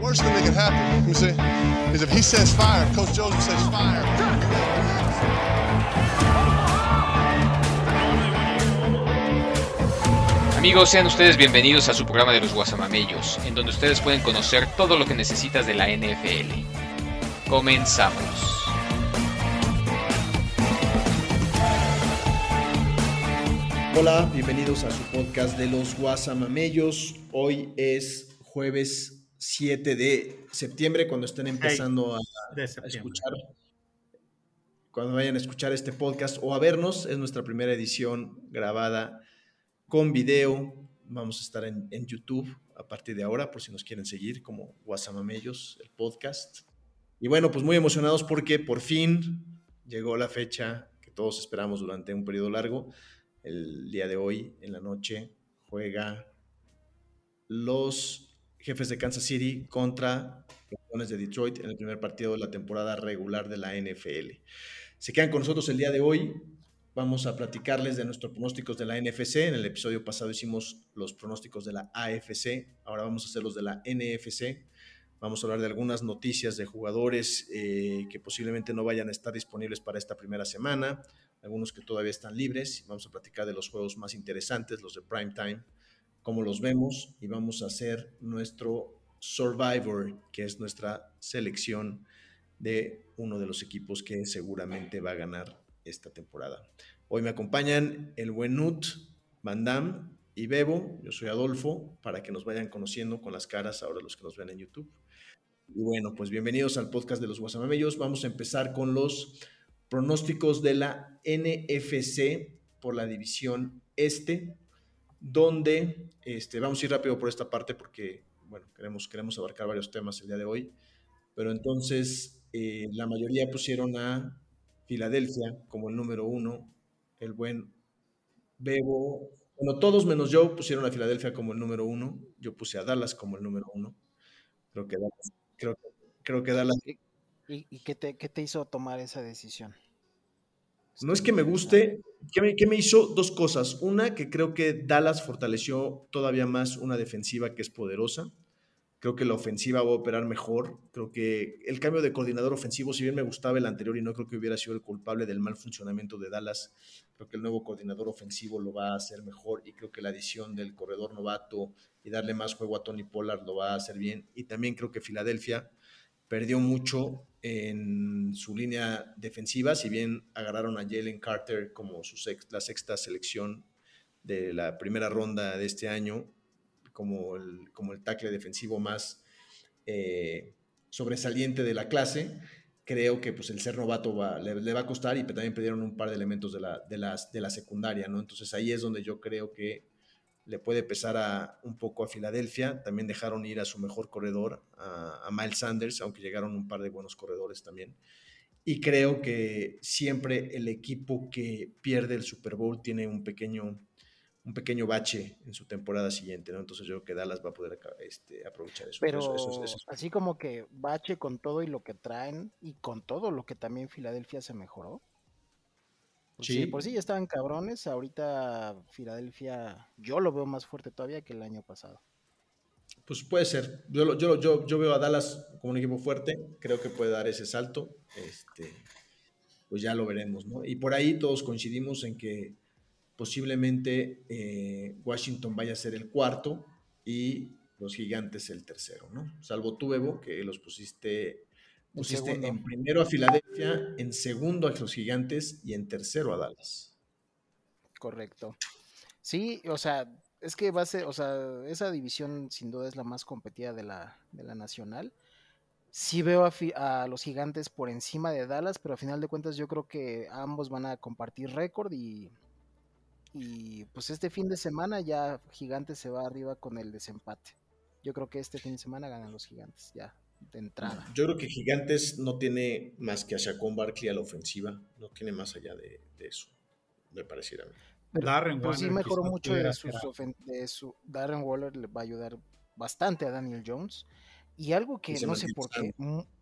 Worst thing that could happen, let me see, is if he says fire, Coach Joseph says fire. Amigos, sean ustedes bienvenidos a su programa de los Guasamamellos, en donde ustedes pueden conocer todo lo que necesitas de la NFL. Comenzamos. Hola, bienvenidos a su podcast de los Guasamamellos. Hoy es jueves 7 de septiembre, cuando estén empezando a, escuchar, cuando vayan a escuchar este podcast o a vernos, es nuestra primera edición grabada con video. Vamos a estar en, en YouTube a partir de ahora, por si nos quieren seguir, como Guasamamellos, el podcast. Y bueno, pues muy emocionados porque por fin llegó la fecha que todos esperamos durante un periodo largo. El día de hoy, en la noche, juega los jefes de Kansas City contra Leones de Detroit en el primer partido de la temporada regular de la NFL. Se quedan con nosotros el día de hoy. Vamos a platicarles de nuestros pronósticos de la NFC. En el episodio pasado hicimos los pronósticos de la AFC. Ahora vamos a hacer los de la NFC. Vamos a hablar de algunas noticias de jugadores eh, que posiblemente no vayan a estar disponibles para esta primera semana, algunos que todavía están libres. Vamos a platicar de los juegos más interesantes, los de prime time, cómo los vemos y vamos a hacer nuestro Survivor, que es nuestra selección de uno de los equipos que seguramente va a ganar esta temporada. Hoy me acompañan el buen Nut, Van Damme y Bebo. Yo soy Adolfo, para que nos vayan conociendo con las caras ahora los que nos ven en YouTube. Y bueno, pues bienvenidos al podcast de los Guasamamellos. Vamos a empezar con los pronósticos de la NFC por la división este, donde este, vamos a ir rápido por esta parte porque, bueno, queremos, queremos abarcar varios temas el día de hoy. Pero entonces, eh, la mayoría pusieron a Filadelfia como el número uno, el buen Bebo. Bueno, todos menos yo pusieron a Filadelfia como el número uno. Yo puse a Dallas como el número uno. Creo que Dallas, creo, creo que Dallas ¿Y, y- qué, te, qué te hizo tomar esa decisión? No es que me guste, ¿qué me, me hizo? Dos cosas. Una, que creo que Dallas fortaleció todavía más una defensiva que es poderosa. Creo que la ofensiva va a operar mejor. Creo que el cambio de coordinador ofensivo, si bien me gustaba el anterior y no creo que hubiera sido el culpable del mal funcionamiento de Dallas, creo que el nuevo coordinador ofensivo lo va a hacer mejor y creo que la adición del corredor novato y darle más juego a Tony Pollard lo va a hacer bien. Y también creo que Filadelfia perdió mucho en su línea defensiva, si bien agarraron a Jalen Carter como la sexta selección de la primera ronda de este año, como el, como el tackle defensivo más eh, sobresaliente de la clase, creo que pues, el ser novato va- le, le va a costar y también perdieron un par de elementos de la, de las, de la secundaria, ¿no? Entonces ahí es donde yo creo que le puede pesar a, un poco a Filadelfia. También dejaron ir a su mejor corredor, a, a Miles Sanders, aunque llegaron un par de buenos corredores también. Y creo que siempre el equipo que pierde el Super Bowl tiene un pequeño, un pequeño bache en su temporada siguiente, ¿no? Entonces yo creo que Dallas va a poder este, aprovechar eso. Pero Eso- eso es- eso es- así como que bache con todo y lo que traen y con todo lo que también Filadelfia se mejoró. Sí, por sí ya estaban cabrones, ahorita Filadelfia yo lo veo más fuerte todavía que el año pasado. Pues puede ser. Yo, yo, yo, yo veo a Dallas como un equipo fuerte. Creo que puede dar ese salto. Este, pues ya lo veremos, ¿no? Y por ahí todos coincidimos en que posiblemente eh, Washington vaya a ser el cuarto y los gigantes el tercero, ¿no? Salvo tú, Bebo, que los pusiste, pusiste en primero a Filadelfia, en segundo a los gigantes y en tercero a Dallas. Correcto. Sí, o sea, es que va a ser, o sea, esa división sin duda es la más competida de la, de la nacional. Sí veo a, a los gigantes por encima de Dallas, pero a final de cuentas yo creo que ambos van a compartir récord y, y pues este fin de semana ya Gigantes se va arriba con el desempate. Yo creo que este fin de semana ganan los Gigantes, ya, de entrada. Yo creo que Gigantes no tiene más que a Shaquon Barkley a la ofensiva, no tiene más allá de, de eso, me pareciera a mí. Pero, Darren pero sí Waller mejoró mucho de, sus de su Darren Waller le va a ayudar bastante a Daniel Jones y algo que Y no sé por qué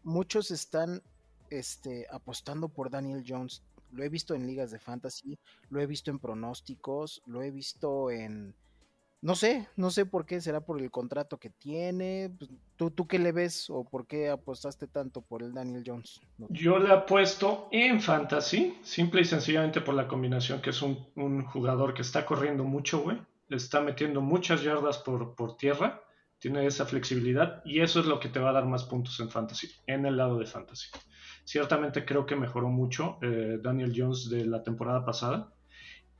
muchos están este apostando por Daniel Jones lo he visto en ligas de fantasy lo he visto en pronósticos lo he visto en no sé, no sé por qué, será por el contrato que tiene. Pues, ¿Tú, ¿Tú qué le ves o por qué apostaste tanto por el Daniel Jones? Yo le apuesto en fantasy, simple y sencillamente por la combinación que es un, jugador que está corriendo mucho, güey. Le está metiendo muchas yardas por, por tierra, tiene esa flexibilidad y eso es lo que te va a dar más puntos en fantasy, en el lado de fantasy. Ciertamente creo que mejoró mucho eh, Daniel Jones de la temporada pasada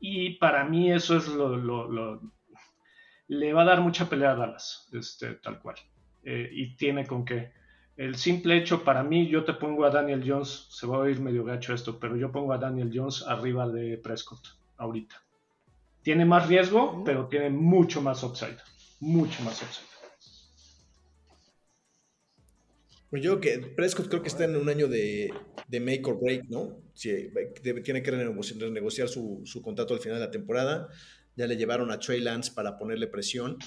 y para mí eso es lo, lo, lo le va a dar mucha pelea a Dallas, este, tal cual. Eh, y tiene con qué. El simple hecho, para mí, yo te pongo a Daniel Jones, se va a oír medio gacho esto, pero yo pongo a Daniel Jones arriba de Prescott ahorita. Tiene más riesgo, pero tiene mucho más upside. Mucho más upside. Pues yo que Prescott creo que está en un año de, de make or break, ¿no? Sí, tiene que renegociar su, su contrato al final de la temporada ya le llevaron a Trey Lance para ponerle presión,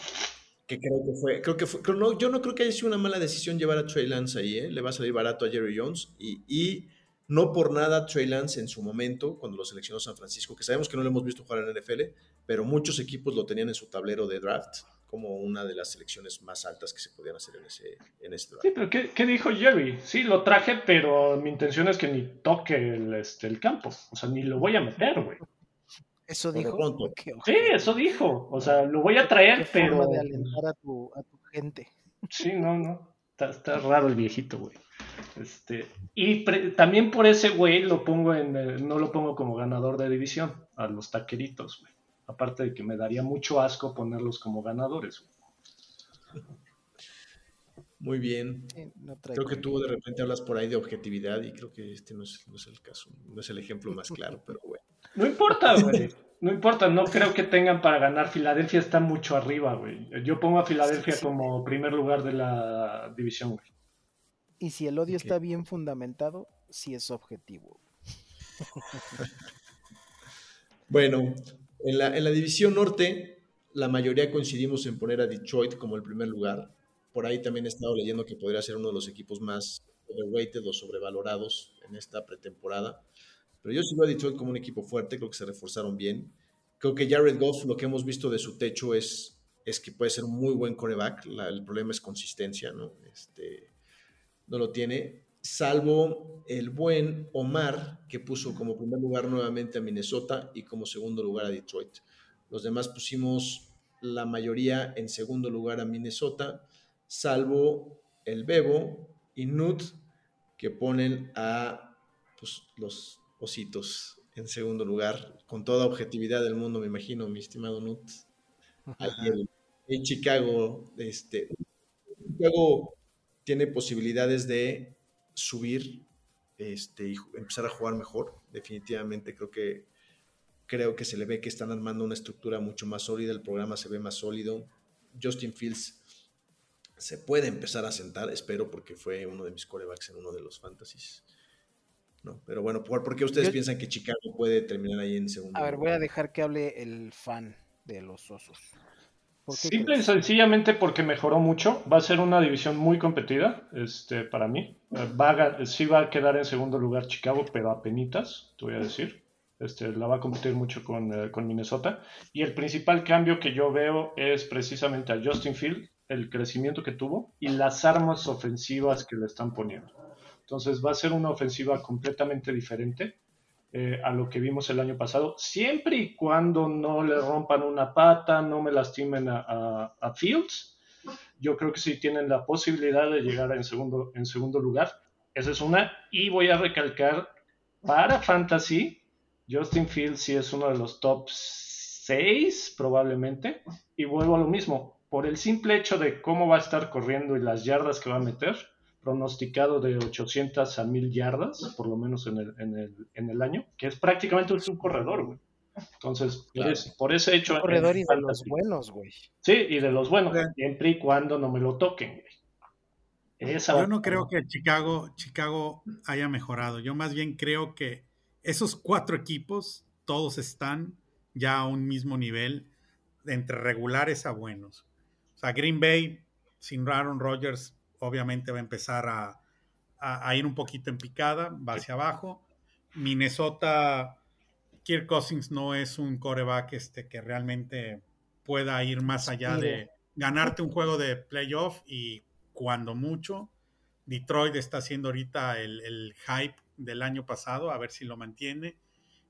que creo que fue, creo que fue, no, yo no creo que haya sido una mala decisión llevar a Trey Lance ahí, ¿eh? le va a salir barato a Jerry Jones y, no por nada Trey Lance en su momento, cuando lo seleccionó San Francisco, que sabemos que no lo hemos visto jugar en NFL, pero muchos equipos lo tenían en su tablero de draft como una de las selecciones más altas que se podían hacer en ese, en ese draft. Sí, pero ¿qué, ¿qué, dijo Jerry? Sí, lo traje, pero mi intención es que ni toque el, este, el campo. O sea, ni lo voy a meter, güey. Eso dijo. Sí, eso dijo. O sea, lo voy a traer, pero. de alentar a tu, a tu gente. Sí, no, no. Está, está raro el viejito, güey. Este, y también por ese güey lo pongo en, eh, no lo pongo como ganador de división, a los taqueritos, güey. Aparte de que me daría mucho asco ponerlos como ganadores, güey. Muy bien. No creo que tú de repente hablas por ahí de objetividad y creo que este no es, no es el caso, no es el ejemplo más claro, pero bueno. No importa, güey. No importa, no creo que tengan para ganar. Filadelfia está mucho arriba, güey. Yo pongo a Filadelfia como primer lugar de la división, güey. Y si el odio está bien fundamentado, sí es objetivo. bueno, en la, en la división norte, la mayoría coincidimos en poner a Detroit como el primer lugar. Por ahí también he estado leyendo que podría ser uno de los equipos más overrated o sobrevalorados en esta pretemporada. Pero yo sí lo he dicho como un equipo fuerte, creo que se reforzaron bien. Creo que Jared Goff, lo que hemos visto de su techo es, es que puede ser un muy buen coreback. el problema es consistencia, ¿no? Este, no lo tiene. Salvo el buen Omar, que puso como primer lugar nuevamente a Minnesota y como segundo lugar a Detroit. Los demás pusimos la mayoría en segundo lugar a Minnesota, salvo el Bebo y Nut, que ponen a pues, los Ositos en segundo lugar, con toda objetividad del mundo, me imagino, mi estimado Nut. En Chicago, este, Chicago tiene posibilidades de subir este, y empezar a jugar mejor. Definitivamente creo que creo que se le ve que están armando una estructura mucho más sólida, el programa se ve más sólido. Justin Fields se puede empezar a sentar, espero, porque fue uno de mis corebacks en uno de los fantasies. ¿no? Pero bueno, ¿por, qué ustedes piensan que Chicago puede terminar ahí en segundo? A ver, voy a dejar que hable el fan de los osos. Simple y sencillamente porque mejoró mucho. Va a ser una división muy competida este, para mí. Va a, sí va a quedar en segundo lugar Chicago, pero a penitas, te voy a decir. Este, la va a competir mucho con, eh, con, Minnesota. Y el principal cambio que yo veo es precisamente a Justin Field, el crecimiento que tuvo y las armas ofensivas que le están poniendo. Entonces va a ser una ofensiva completamente diferente eh, a lo que vimos el año pasado, siempre y cuando no le rompan una pata, no me lastimen a, Fields. Yo creo que sí tienen la posibilidad de llegar en segundo, en segundo lugar. Esa es una. Y voy a recalcar, para Fantasy, Justin Fields sí es uno de los top 6 probablemente. Y vuelvo a lo mismo, por el simple hecho de cómo va a estar corriendo y las yardas que va a meter, pronosticado de 800 a 1000 yardas, por lo menos en el, en el, en el año, que es prácticamente un corredor, güey. Entonces, por ese hecho. Un corredor y de los buenos, güey. Sí, y de los buenos, siempre y cuando no me lo toquen, güey. Yo no creo que Chicago, Chicago haya mejorado. Yo más bien creo que esos cuatro equipos, todos están ya a un mismo nivel, entre regulares a buenos. Sea, Green Bay, sin Aaron Rodgers, obviamente va a empezar a, a, ir un poquito en picada, va hacia abajo. Minnesota, Kirk Cousins no es un coreback este, que realmente pueda ir más allá de ganarte un juego de playoff y cuando mucho. Detroit está haciendo ahorita el, el hype del año pasado, a ver si lo mantiene.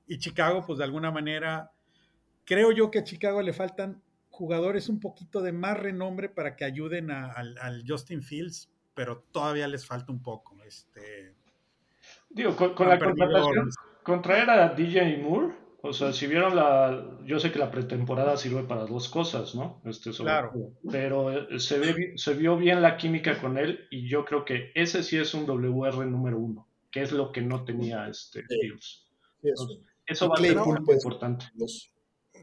Y Chicago, pues de alguna manera, creo yo que a Chicago le faltan jugadores un poquito de más renombre para que ayuden al Justin Fields, pero todavía les falta un poco. Este, Digo, con, la contratación, contraer a DJ Moore, o sea, si vieron la, yo sé que la pretemporada sirve para dos cosas, ¿no? Este, claro. pero eh, se, ve, se vio bien la química con él y yo creo que ese sí es un WR número uno, que es lo que no tenía este Fields. eso va a ser muy pues, importante.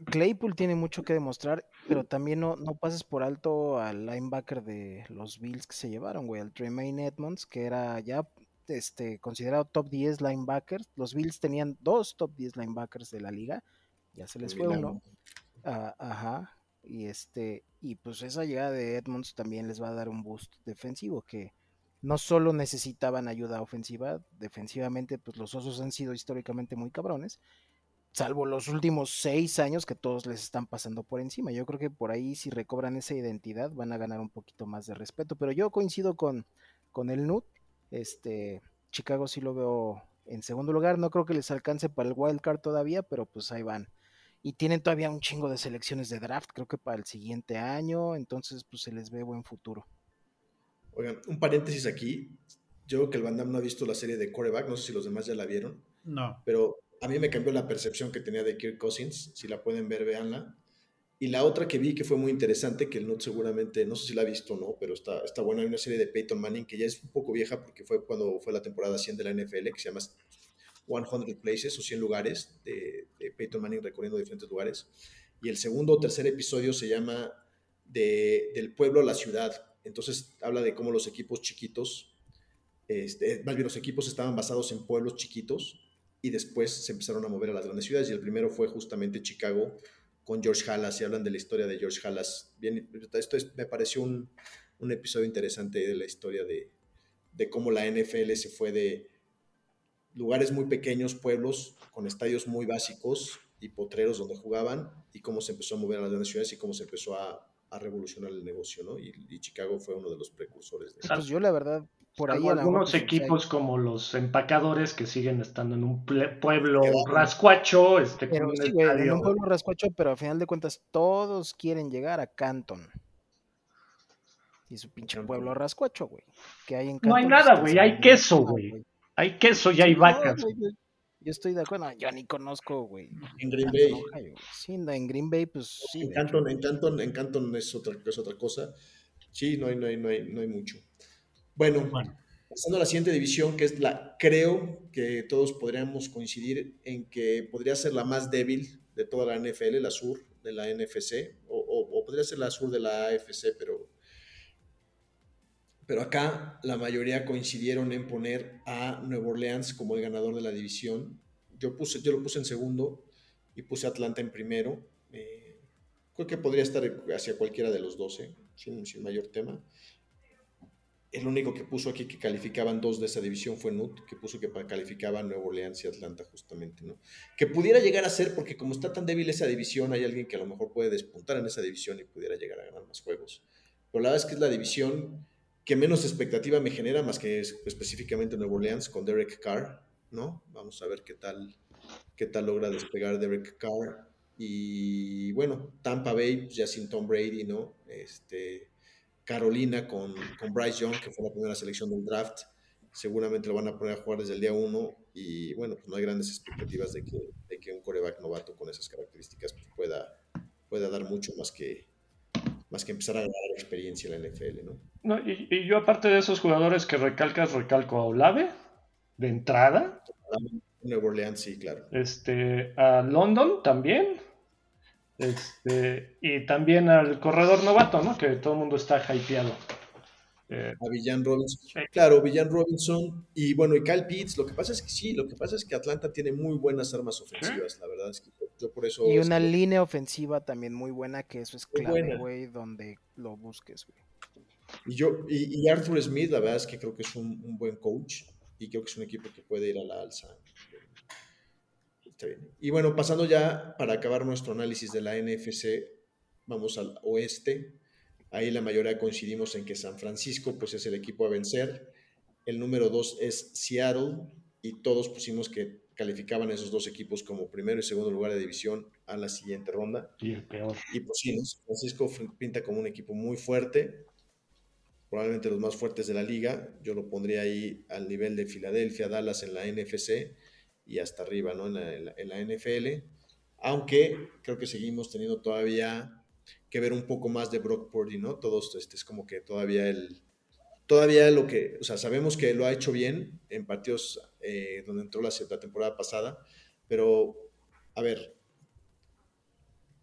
Claypool tiene mucho que demostrar, pero también no, no pases por alto al linebacker de los Bills que se llevaron, güey, al Tremaine Edmonds, que era ya este, considerado top 10 linebackers. Los Bills tenían dos top 10 linebackers de la liga, ya se les fue uno. Ah, ajá. Y este, y pues esa llegada de Edmonds también les va a dar un boost defensivo que no solo necesitaban ayuda ofensiva, defensivamente, pues los osos han sido históricamente muy cabrones, salvo los últimos seis años que todos les están pasando por encima. Yo creo que por ahí si recobran esa identidad van a ganar un poquito más de respeto. Pero yo coincido con, con el NUT. Este, Chicago sí lo veo en segundo lugar. No creo que les alcance para el wild card todavía, pero pues ahí van. Y tienen todavía un chingo de selecciones de draft, creo que para el siguiente año. Entonces, pues se les ve buen futuro. Oigan, un paréntesis aquí. Yo creo que el Van no ha visto la serie de Coreback, no sé si los demás ya la vieron. No. Pero a mí me cambió la percepción que tenía de Kirk Cousins. Si la pueden ver, véanla. Y la otra que vi que fue muy interesante, que el Nut seguramente, no sé si la ha visto o no, pero está, está buena. Hay una serie de Peyton Manning que ya es un poco vieja porque fue cuando fue la temporada 100 de la NFL, que se llama 100 Places o 100 lugares, de, Peyton Manning recorriendo diferentes lugares. Y el segundo o tercer episodio se llama de, Del pueblo a la ciudad. Entonces habla de cómo los equipos chiquitos, este, más bien los equipos estaban basados en pueblos chiquitos y después se empezaron a mover a las grandes ciudades y el primero fue justamente Chicago con George Halas y hablan de la historia de George Halas. Bien, esto me pareció un, un, episodio interesante de la historia de, de cómo la NFL se fue de lugares muy pequeños, pueblos con estadios muy básicos y potreros donde jugaban y cómo se empezó a mover a las grandes ciudades y cómo se empezó a, a revolucionar el negocio, ¿no? Y, Chicago fue uno de los precursores de. Pues yo la verdad por ahí algunos pues, equipos como los empacadores que siguen estando en un pueblo rascuacho, este, pero, un en un pueblo rascuacho, pero al final de cuentas todos quieren llegar a Canton. Y su pinche pueblo rascuacho, güey. Que hay en no hay nada, güey, hay queso, güey. Hay queso y hay vacas. yo, estoy de acuerdo, yo ni conozco, güey. En Green Bay. sí, en Green Bay, pues sí. En Canton, en Canton, en Canton es otra, es otra cosa. Sí, no hay, no hay, no hay, no hay mucho. Bueno, pasando a la siguiente división, que es la, creo que todos podríamos coincidir en que podría ser la más débil de toda la NFL, la sur de la NFC, o, podría ser la sur de la AFC, pero, pero acá la mayoría coincidieron en poner a Nueva Orleans como el ganador de la división. Yo, puse, yo lo puse en segundo y puse a Atlanta en primero. Eh, creo que podría estar hacia cualquiera de los 12, sin, sin mayor tema. El único que puso aquí que calificaban dos de esa división fue Nut, que puso que calificaban Nuevo Orleans y Atlanta justamente, ¿no? Que pudiera llegar a ser, porque como está tan débil esa división, hay alguien que a lo mejor puede despuntar en esa división y pudiera llegar a ganar más juegos. Pero la verdad es que es la división que menos expectativa me genera, más que específicamente Nuevo Orleans con Derek Carr, ¿no? Vamos a ver qué tal, qué tal logra despegar Derek Carr. Y bueno, Tampa Bay, pues ya sin Tom Brady, ¿no? Este, Carolina con, con Bryce Young, que fue la primera selección del draft. Seguramente lo van a poner a jugar desde el día uno y bueno, pues no hay grandes expectativas de que, de que un coreback novato con esas características pues pueda, pueda dar mucho más que, más que empezar a ganar experiencia en la NFL, ¿no? no y, yo aparte de esos jugadores que recalcas, recalco a Olave, de entrada. Nueva Orleans, sí, claro. Este, a London también, este, y también al corredor novato, ¿no? Que todo el mundo está hypeado. Eh, a Villan Robinson. Claro, Villan Robinson. Y bueno, y Kyle Pitts. Lo que pasa es que sí, lo que pasa es que Atlanta tiene muy buenas armas ofensivas. La verdad es que yo por eso. Y una línea ofensiva también muy buena, que eso es clave, güey, donde lo busques, güey. Y yo, y, Arthur Smith, la verdad es que creo que es un, un buen coach. Y creo que es un equipo que puede ir a la alza y bueno, pasando ya para acabar nuestro análisis de la NFC, vamos al oeste. Ahí la mayoría coincidimos en que San Francisco pues es el equipo a vencer. El número dos es Seattle y todos pusimos que calificaban esos dos equipos como primero y segundo lugar de división a la siguiente ronda. Y el peor. Y pues sí, San Francisco pinta como un equipo muy fuerte, probablemente los más fuertes de la liga. Yo lo pondría ahí al nivel de Filadelfia, Dallas en la NFC y hasta arriba, ¿no? En la, NFL. Aunque creo que seguimos teniendo todavía que ver un poco más de Brock Purdy, ¿no? Todos, este es como que todavía el, todavía lo que, o sea, sabemos que lo ha hecho bien en partidos eh, donde entró la, la temporada pasada, pero, a ver,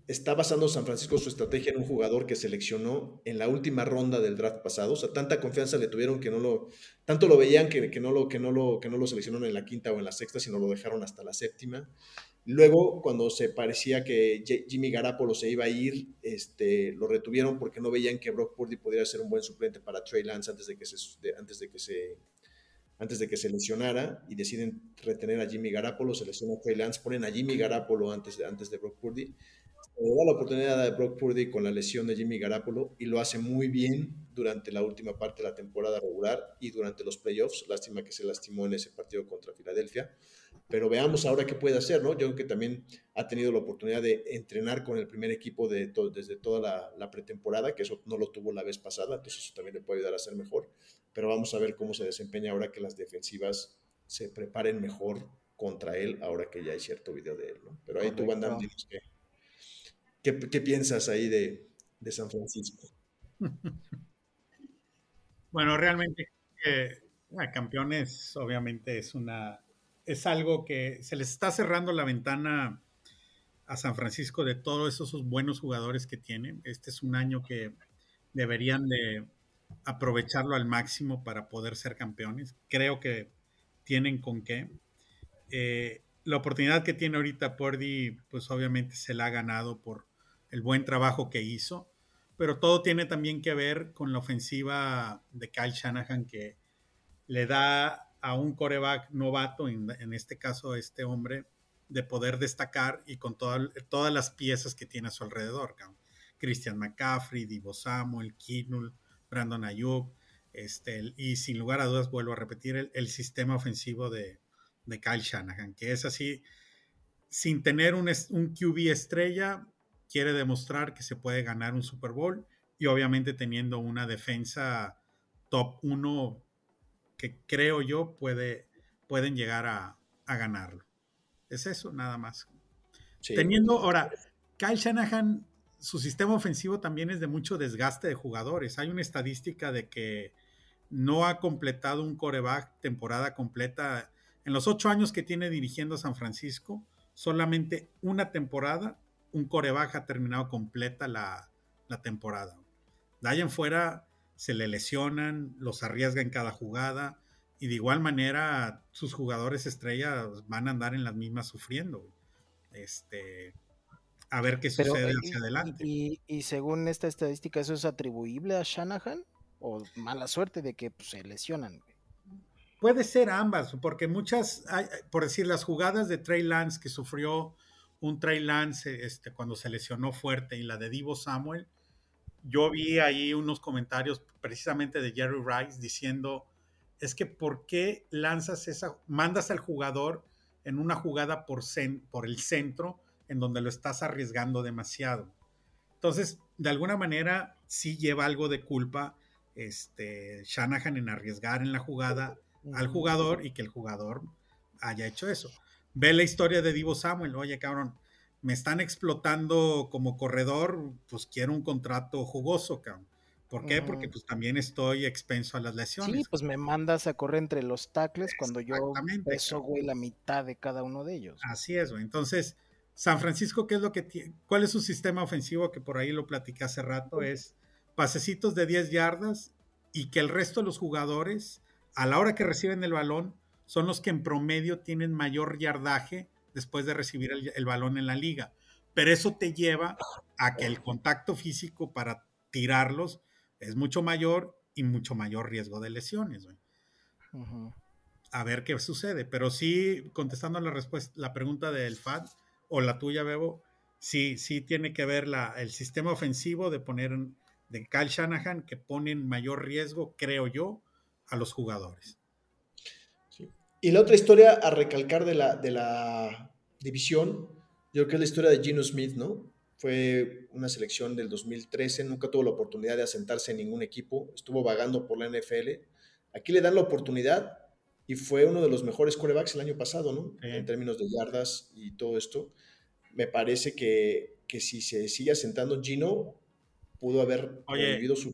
está basando San Francisco su estrategia en un jugador que seleccionó en la última ronda del draft pasado. O sea, tanta confianza le tuvieron que no lo, tanto lo veían que, que, no, lo, que, no, lo, que no lo seleccionaron en la quinta o en la sexta, sino lo dejaron hasta la séptima. Luego, cuando se parecía que Jimmy Garapolo se iba a ir, este, lo retuvieron porque no veían que Brock Purdy podría ser un buen suplente para Trey Lance antes de que se, antes de que se, antes de que se lesionara y deciden retener a Jimmy Garapolo, se a Trey Lance, ponen a Jimmy Garapolo antes de, antes de Brock Purdy le da la oportunidad a Brock Purdy con la lesión de Jimmy Garapolo y lo hace muy bien durante la última parte de la temporada regular y durante los playoffs. Lástima que se lastimó en ese partido contra Filadelfia. Pero veamos ahora qué puede hacer, ¿no? Yo creo que también ha tenido la oportunidad de entrenar con el primer equipo de desde toda la, la, pretemporada, que eso no lo tuvo la vez pasada, entonces eso también le puede ayudar a ser mejor. Pero vamos a ver cómo se desempeña ahora que las defensivas se preparen mejor contra él, ahora que ya hay cierto video de él, ¿no? Pero ahí tú, Van Damme, dices que ¿Qué, piensas ahí de, San Francisco? bueno, realmente eh, campeones obviamente es una es algo que se les está cerrando la ventana a San Francisco de todos esos buenos jugadores que tienen. Este es un año que deberían de aprovecharlo al máximo para poder ser campeones. Creo que tienen con qué. Eh, la oportunidad que tiene ahorita Purdy, pues obviamente se la ha ganado por el buen trabajo que hizo, pero todo tiene también que ver con la ofensiva de Kyle Shanahan que le da a un coreback novato, en, este caso este hombre, de poder destacar y con todas las piezas que tiene a su alrededor. Christian McCaffrey, Divo Samuel, Kinul, Brandon Ayuk, este, y sin lugar a dudas vuelvo a repetir el, sistema ofensivo de, de, Kyle Shanahan, que es así, sin tener un, un QB estrella, quiere demostrar que se puede ganar un Super Bowl y obviamente teniendo una defensa top 1 que creo yo puede, pueden llegar a, ganarlo. Es eso, nada más. Teniendo, ahora, Kyle Shanahan, su sistema ofensivo también es de mucho desgaste de jugadores. Hay una estadística de que no ha completado un coreback temporada completa. En los ocho años que tiene dirigiendo a San Francisco, solamente una temporada un coreback ha terminado completa la, temporada. De ahí en fuera se le lesionan, los arriesga en cada jugada y de igual manera sus jugadores estrellas van a andar en las mismas sufriendo. Este, a ver qué sucede hacia adelante. Y, según esta estadística, ¿eso es atribuible a Shanahan? ¿O mala suerte de que pues, se lesionan? Puede ser ambas, porque muchas, por decir, las jugadas de Trey Lance que sufrió un Trey Lance este, cuando se lesionó fuerte y la de Divo Samuel, yo vi ahí unos comentarios precisamente de Jerry Rice diciendo, es que ¿por qué lanzas esa, mandas al jugador en una jugada por, por el centro en donde lo estás arriesgando demasiado? Entonces, de alguna manera, sí lleva algo de culpa este, Shanahan en arriesgar en la jugada al jugador y que el jugador haya hecho eso ve la historia de Divo Samuel, oye cabrón, me están explotando como corredor, pues quiero un contrato jugoso, cabrón. ¿Por qué? Porque pues también estoy expenso a las lesiones. Sí, pues me mandas a correr entre los tackles cuando yo peso, güey, la mitad de cada uno de ellos. Así es, güey. Entonces, San Francisco, ¿qué es lo que tiene? ¿Cuál es su sistema ofensivo? Que por ahí lo platicé hace rato, es pasecitos de 10 yardas y que el resto de los jugadores, a la hora que reciben el balón, son los que en promedio tienen mayor yardaje después de recibir el, balón en la liga. Pero eso te lleva a que el contacto físico para tirarlos es mucho mayor y mucho mayor riesgo de lesiones. A ver qué sucede. Pero sí, contestando la respuesta, la pregunta del FAD o la tuya, Bebo, sí, sí tiene que ver la, el sistema ofensivo de poner de Kyle Shanahan que pone en mayor riesgo, creo yo, a los jugadores. Y la otra historia a recalcar de la, de la división, yo creo que es la historia de Gino Smith, ¿no? Fue una selección del 2013, nunca tuvo la oportunidad de asentarse en ningún equipo, estuvo vagando por la NFL. Aquí le dan la oportunidad y fue uno de los mejores quarterbacks el año pasado, ¿no? En términos de yardas y todo esto. Me parece que, que si se sigue asentando Gino, pudo haber vivido su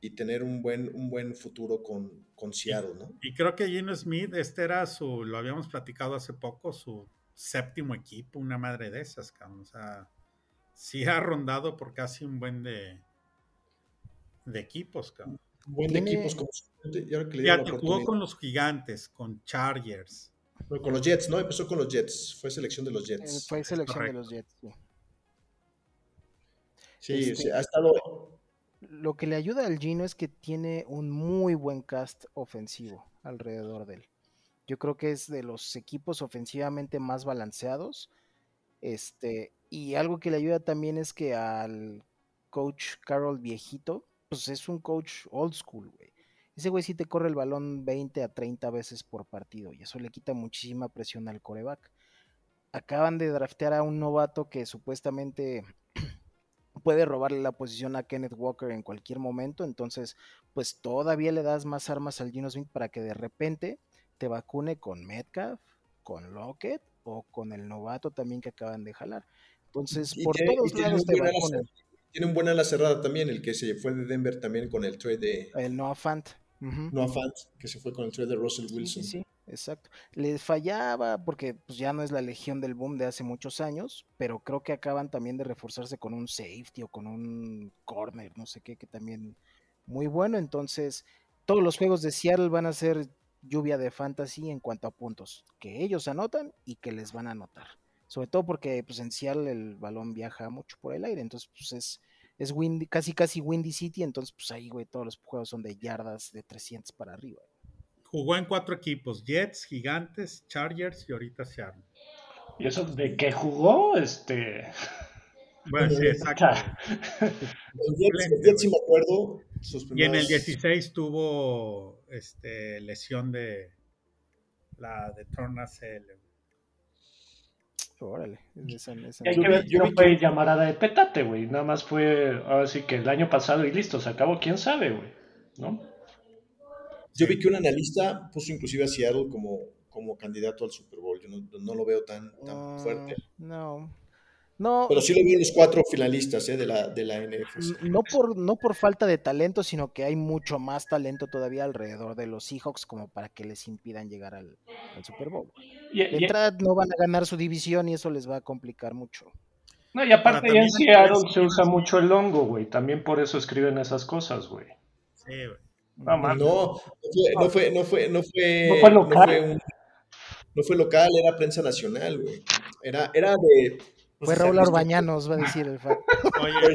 y tener un buen, un buen futuro con, con Seattle, ¿no? Y creo que Gino Smith, este era su, lo habíamos platicado hace poco, su séptimo equipo, una madre de esas, cabrón. O sea, sí ha rondado por casi un buen de, de equipos, cabrón. Buen de equipos como Ya te jugó con los gigantes, con Chargers. con los Jets, ¿no? Empezó con los Jets. Fue selección de los Jets. Eh, fue selección de los Jets, sí. Sí, este, ha estado. Lo que le ayuda al Gino es que tiene un muy buen cast ofensivo alrededor de él. Yo creo que es de los equipos ofensivamente más balanceados. Este, y algo que le ayuda también es que al coach Carroll viejito, pues es un coach old school, güey. Ese güey sí te corre el balón 20 a 30 veces por partido y eso le quita muchísima presión al coreback. Acaban de draftear a un novato que supuestamente puede robarle la posición a Kenneth Walker en cualquier momento, entonces pues todavía le das más armas al Gino Smith para que de repente te vacune con Metcalf, con Lockett o con el novato también que acaban de jalar. Entonces, por todos lados te vacunan. Tiene un buen ala cerrada también, el que se fue de Denver también con el trade de... El Noah Fant. Noah Fant, que se fue con el trade de Russell Wilson. Sí, sí, exacto. Le fallaba porque pues, ya no es la legión del boom de hace muchos años, pero creo que acaban también de reforzarse con un safety o con un corner, no sé qué, que también muy bueno. Entonces, todos los juegos de Seattle van a ser lluvia de fantasy en cuanto a puntos que ellos anotan y que les van a anotar. Sobre todo porque pues, en Seattle el balón viaja mucho por el aire, entonces pues es, es windy, casi casi Windy City, entonces pues ahí, güey, todos los juegos son de yardas de 300 para arriba. Jugó en cuatro equipos, Jets, Gigantes, Chargers y ahorita Seattle. ¿Y eso de qué jugó? Este... Bueno, sí, exacto. el Jets, sí me acuerdo. Y en el 16 tuvo este, lesión de la de Tornacel. Órale. Hay que ver, no fue llamarada de petate, güey. Nada más fue, ahora sí que el año pasado y listo, se acabó. ¿Quién sabe, güey? ¿No? Yo vi que un analista puso inclusive a Seattle como, como candidato al Super Bowl. Yo no, lo veo tan, tan ah, fuerte. No, no, Pero sí lo vi en los cuatro finalistas ¿eh? de, la, de la NFC. No por, no por falta de talento, sino que hay mucho más talento todavía alrededor de los Seahawks como para que les impidan llegar al, Super Bowl. de entrada no van a ganar su división y eso les va a complicar mucho. No, y aparte en Seattle se usa mucho el hongo, güey. También por eso escriben esas cosas, güey. Sí, güey. No, no, no, fue, no fue, no fue, no fue, local. No fue, local, era prensa nacional, güey. Era, era de fue Raúl Orbañanos, va a decir el. Oye,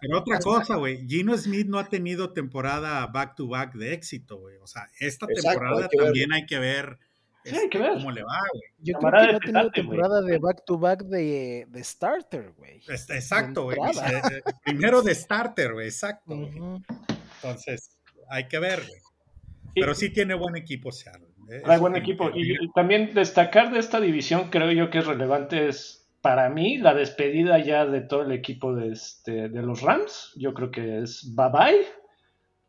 pero otra cosa, güey. Gino Smith no ha tenido temporada back-to-back de éxito, güey. O sea, esta temporada también hay que ver, este, cómo le va, güey. Yo creo que no ha tenido temporada de back-to-back de, de, starter, güey. Exacto, güey. Eh, primero de starter, güey. Exacto. Entonces, hay que ver, güey. Pero sí tiene buen equipo, Seattle. ¿eh? Hay buen equipo. Y también destacar de esta división, creo yo que es relevante, es para mí, la despedida ya de todo el equipo de, este, de los Rams, yo creo que es bye bye,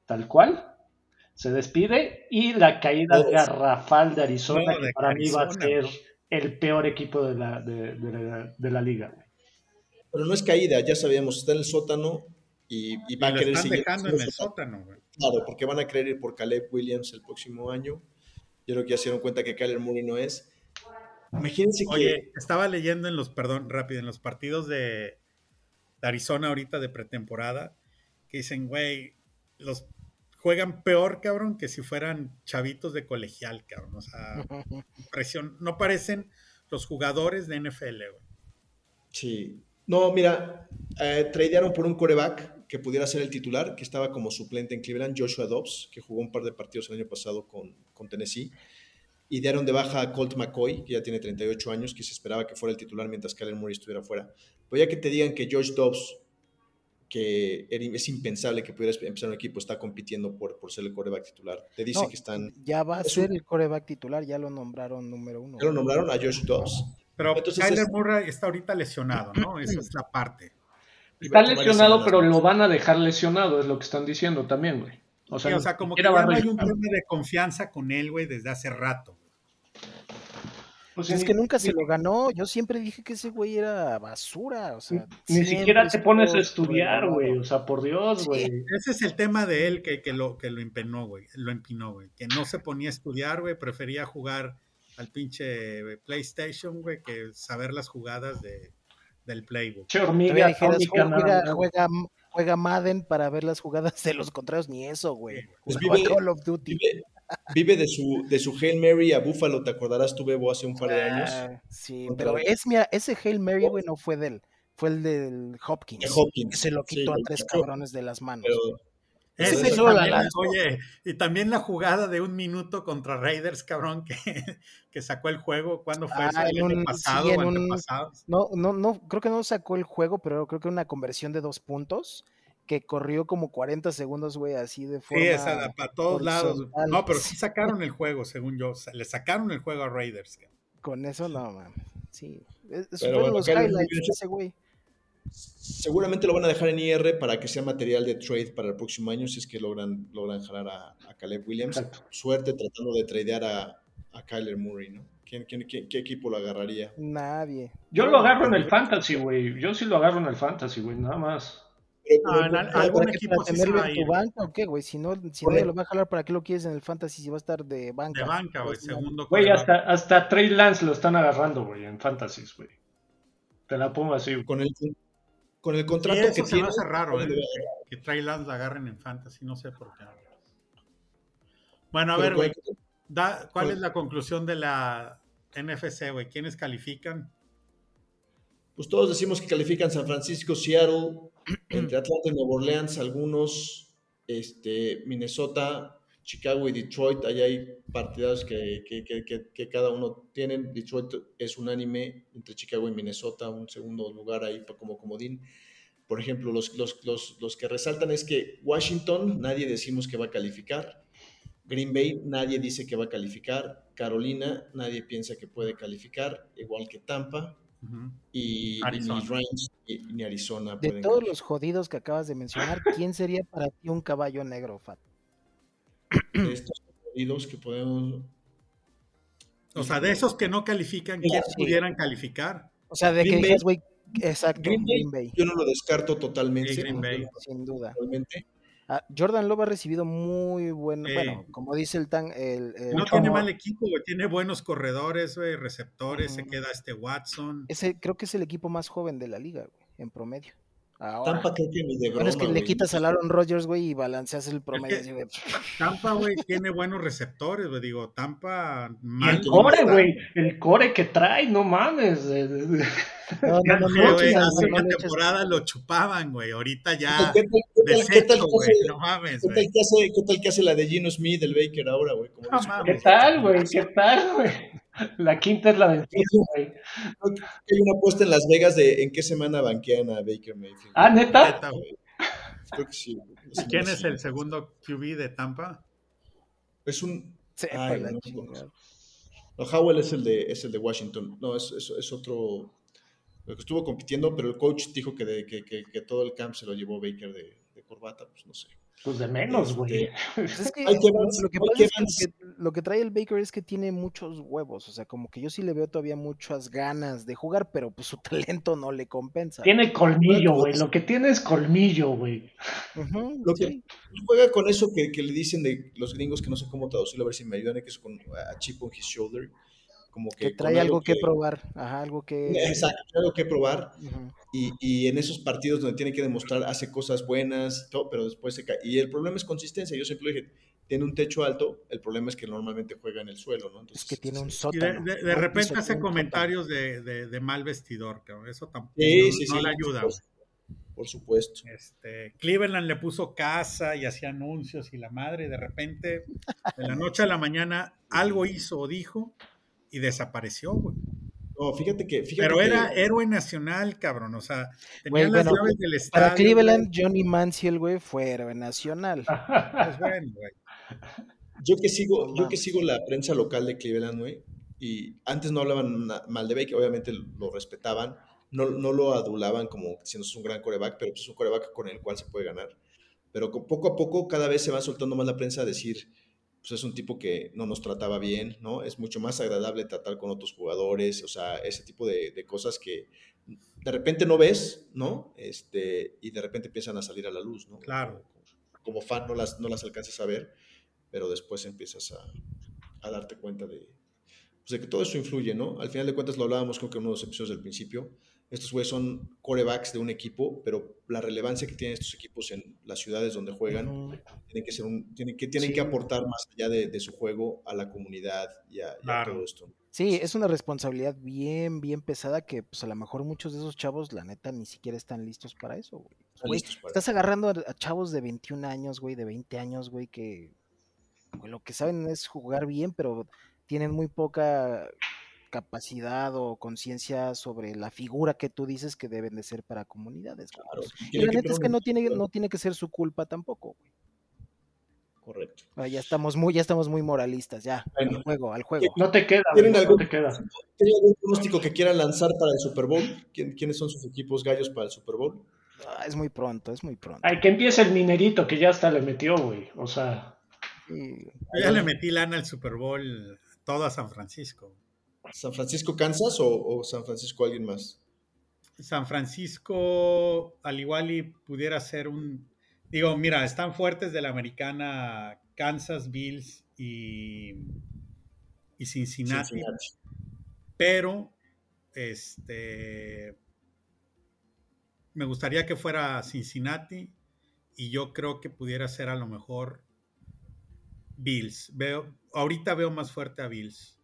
tal cual. Se despide y la caída garrafal de Arizona, que para mí va a ser el peor equipo de la, de, la, liga. Pero no es caída, ya sabíamos, está en el sótano y, va a querer seguir. dejando en el sótano, Claro, porque van a querer ir por Caleb Williams el próximo año. Yo creo que ya se dieron cuenta que Kyler Murray no es. Imagínense que. Oye, estaba leyendo en los, perdón, rápido, en los partidos de, Arizona ahorita de pretemporada, que dicen, güey, los juegan peor, cabrón, que si fueran chavitos de colegial, cabrón. O sea, presión. No parecen los jugadores de NFL, güey. Sí. No, mira, eh, tradearon por un coreback que pudiera ser el titular, que estaba como suplente en Cleveland, Joshua Dobbs, que jugó un par de partidos el año pasado con, con Tennessee y dieron de baja a Colt McCoy, que ya tiene 38 años, que se esperaba que fuera el titular mientras Kyler Murray estuviera fuera. Pero ya que te digan que George Dobbs, que es impensable que pudiera empezar un equipo, está compitiendo por, por ser el coreback titular. Te dice que están... Ya va a ser el coreback titular, ya lo nombraron número uno. Ya lo nombraron a George Dobbs. Pero Entonces, Kyler Murray está ahorita lesionado, ¿no? Esa es la parte. Está lesionado, pero lo van a dejar lesionado, es lo que están diciendo también, güey. O sea, como que ya no hay un problema de confianza con él, güey, desde hace rato. Pues es que nunca se lo ganó. Yo siempre dije que ese güey era basura. O sea, ni siquiera te pones a estudiar, güey. O sea, por Dios, güey. Ese es el tema de él que, que lo, que lo empinó, güey. Lo empinó, güey. Que no se ponía a estudiar, güey. Prefería jugar al pinche PlayStation, güey, que saber las jugadas de, del playbook. Che, hormiga, juega, juega, juega, Madden para ver las jugadas de los contrarios, ni eso, güey. Pues vive, Call of Duty. Vive, de su, de su Hail Mary a Buffalo, ¿te acordarás tú, Bebo, hace un par de años? Ah, sí, pero es, mira, ese Hail Mary, güey, no fue de él, fue el del Hopkins. De Hopkins. Que se lo quitó a tres cabrones de las manos. Ese también, oye, y también la jugada de un minuto contra Raiders, cabrón, que, que sacó el juego. ¿Cuándo fue eso? Ah, ¿El año pasado No, no, no, creo que no sacó el juego, pero creo que una conversión de dos puntos que corrió como 40 segundos, güey, así de forma. Sí, esa, para todos lados. No, pero sí sacaron el juego, según yo. Le sacaron el juego a Raiders. Con eso no, man. Sí. Esos fueron los highlights de ese güey. Seguramente lo van a dejar en IR para que sea material de trade para el próximo año si es que logran, logran jalar a, Caleb Williams. Suerte tratando de tradear a, a Kyler Murray, ¿no? ¿Quién, qué equipo lo agarraría? Nadie. Yo lo agarro en el fantasy, güey. Yo sí lo agarro en el fantasy, güey, nada más. ¿Algún equipo tenerlo en tu banca o qué, güey? Si no, si nadie lo va a jalar, ¿para qué lo quieres en el fantasy si va a estar de banca? De banca, güey, segundo. Güey, hasta, hasta Trey Lance lo están agarrando, güey, en fantasy, güey. Te la pongo así. Con el, con el contrato que se tiene. hace raro, ¿eh? Que Trey Lance la agarren en fantasy, no sé por qué. Bueno, a ver, güey. ¿Cuál es la conclusión de la NFC, güey? ¿Quiénes califican? Pues todos decimos que califican San Francisco, Seattle, entre Atlanta y Nueva Orleans, algunos, este, Minnesota, Chicago y Detroit. Allá hay partidos que, que, que, que, cada uno tienen. Detroit es unánime entre Chicago y Minnesota, un segundo lugar ahí como comodín. Por ejemplo, los, los, los, los que resaltan es que Washington, nadie decimos que va a calificar. Green Bay, nadie dice que va a calificar. Carolina, nadie piensa que puede calificar, igual que Tampa. y, ni Rams ni, Arizona. De todos los jodidos que acabas de mencionar, ¿quién sería para ti un caballo negro, Fat? De estos jodidos que podemos. O sea, de esos que no califican, ¿quiénes pudieran calificar? O sea, de que güey, exacto, Green Bay, Yo no lo descarto totalmente. Green Bay. Sin duda. Ah, Jordan Love ha recibido muy buen, bueno, como dice el tan, el, no tiene mal equipo, tiene buenos corredores, receptores, se queda este Watson. Ese creo que es el equipo más joven de la liga, en promedio. Tampa creo que ni de broma, es que le quitas al Aaron Rodgers, güey, y balanceas el promedio. Tampa, güey, tiene buenos receptores, güey. Digo, Tampa. el core, güey. El core que trae, no mames. No, no, no, güey, hace una temporada lo chupaban, güey. Ahorita ya. ¿Qué tal, ¿qué tal, güey? No mames, ¿qué tal, que hace, ¿Qué tal que hace la de Gino Smith, el Baker ahora, güey? ¿Qué tal, güey? ¿Qué tal, güey? La quinta es la del güey. Hay una apuesta en Las Vegas de en qué semana banquean a Baker Mayfield. Ah, neta. Creo que sí. ¿Quién es el segundo QB de Tampa? Es un. Ay, no, no, Howell es el de, es el de Washington. No, es, es, es otro. Lo que estuvo compitiendo, pero el coach dijo que, de, que, que, que todo el camp se lo llevó Baker de, de corbata, pues no sé. Pues de menos, güey. lo, que trae el Baker es que tiene muchos huevos, o sea, como que yo sí le veo todavía muchas ganas de jugar, pero pues su talento no le compensa. Tiene colmillo, güey, lo que tiene es colmillo, güey. lo que juega con eso que, que, le dicen de los gringos que no sé cómo traducirlo, a ver si me ayudan, que es con a chip on his shoulder como que, trae algo, que, probar, Ajá, algo que... Exacto, algo que probar. y, y, en esos partidos donde tiene que demostrar, hace cosas buenas, todo, pero después se cae. Y el problema es consistencia. Yo siempre dije, tiene un techo alto, el problema es que normalmente juega en el suelo, ¿no? Entonces, es que tiene un sótano. De, de, repente hace comentarios de, de, mal vestidor, eso tampoco no, le ayuda. por supuesto. Este, Cleveland le puso casa y hacía anuncios y la madre, de repente, de la noche a la mañana, algo hizo o dijo y desapareció, güey. No, fíjate que. Pero era héroe nacional, cabrón. O sea, tenía las llaves del estadio. Para Cleveland, Johnny Manziel, güey, fue héroe nacional. Pues bueno, güey. Yo que sigo, yo que sigo la prensa local de Cleveland, güey, y antes no hablaban mal de Baker, obviamente lo respetaban, no, no lo adulaban como siendo un gran coreback, pero pues, es un coreback con el cual se puede ganar. Pero poco a poco cada vez se va soltando más la prensa a decir, pues es un tipo que no nos trataba bien, ¿no? Es mucho más agradable tratar con otros jugadores, o sea, ese tipo de, cosas que de repente no ves, ¿no? Este, y de repente empiezan a salir a la luz, ¿no? Claro. Como, fan no las, no las alcanzas a ver, pero después empiezas a, a darte cuenta de, pues de que todo eso influye, ¿no? Al final de cuentas lo hablábamos creo que en uno de los episodios del principio, estos güeyes son corebacks de un equipo, pero la relevancia que tienen estos equipos en las ciudades donde juegan tienen que ser un, tienen que, tienen que aportar más allá de, su juego a la comunidad y a, todo esto. Sí, es una responsabilidad bien, bien pesada que pues a lo mejor muchos de esos chavos, la neta, ni siquiera están listos para eso, güey. estás agarrando a, chavos de 21 años, güey, de 20 años, güey, que lo que saben es jugar bien, pero tienen muy poca capacidad o conciencia sobre la figura que tú dices que deben de ser para comunidades. Y la neta es que no tiene, no tiene que ser su culpa tampoco, Correcto. Ah, ya estamos muy, ya estamos muy moralistas, ya. al juego, al juego. No te queda, ¿Tienen algún, no te queda. algún pronóstico que quieran lanzar para el Super Bowl? ¿Quiénes son sus equipos gallos para el Super Bowl? Ah, es muy pronto, es muy pronto. Ay, que empiece el minerito que ya hasta le metió, güey. O sea. Ya le metí lana al Super Bowl todo a San Francisco. ¿San Francisco, Kansas o, San Francisco alguien más? San Francisco, al igual y pudiera ser un... Digo, mira, están fuertes de la americana Kansas, Bills y, y Cincinnati, Pero, este... Me gustaría que fuera Cincinnati y yo creo que pudiera ser a lo mejor Bills. Veo, ahorita veo más fuerte a Bills.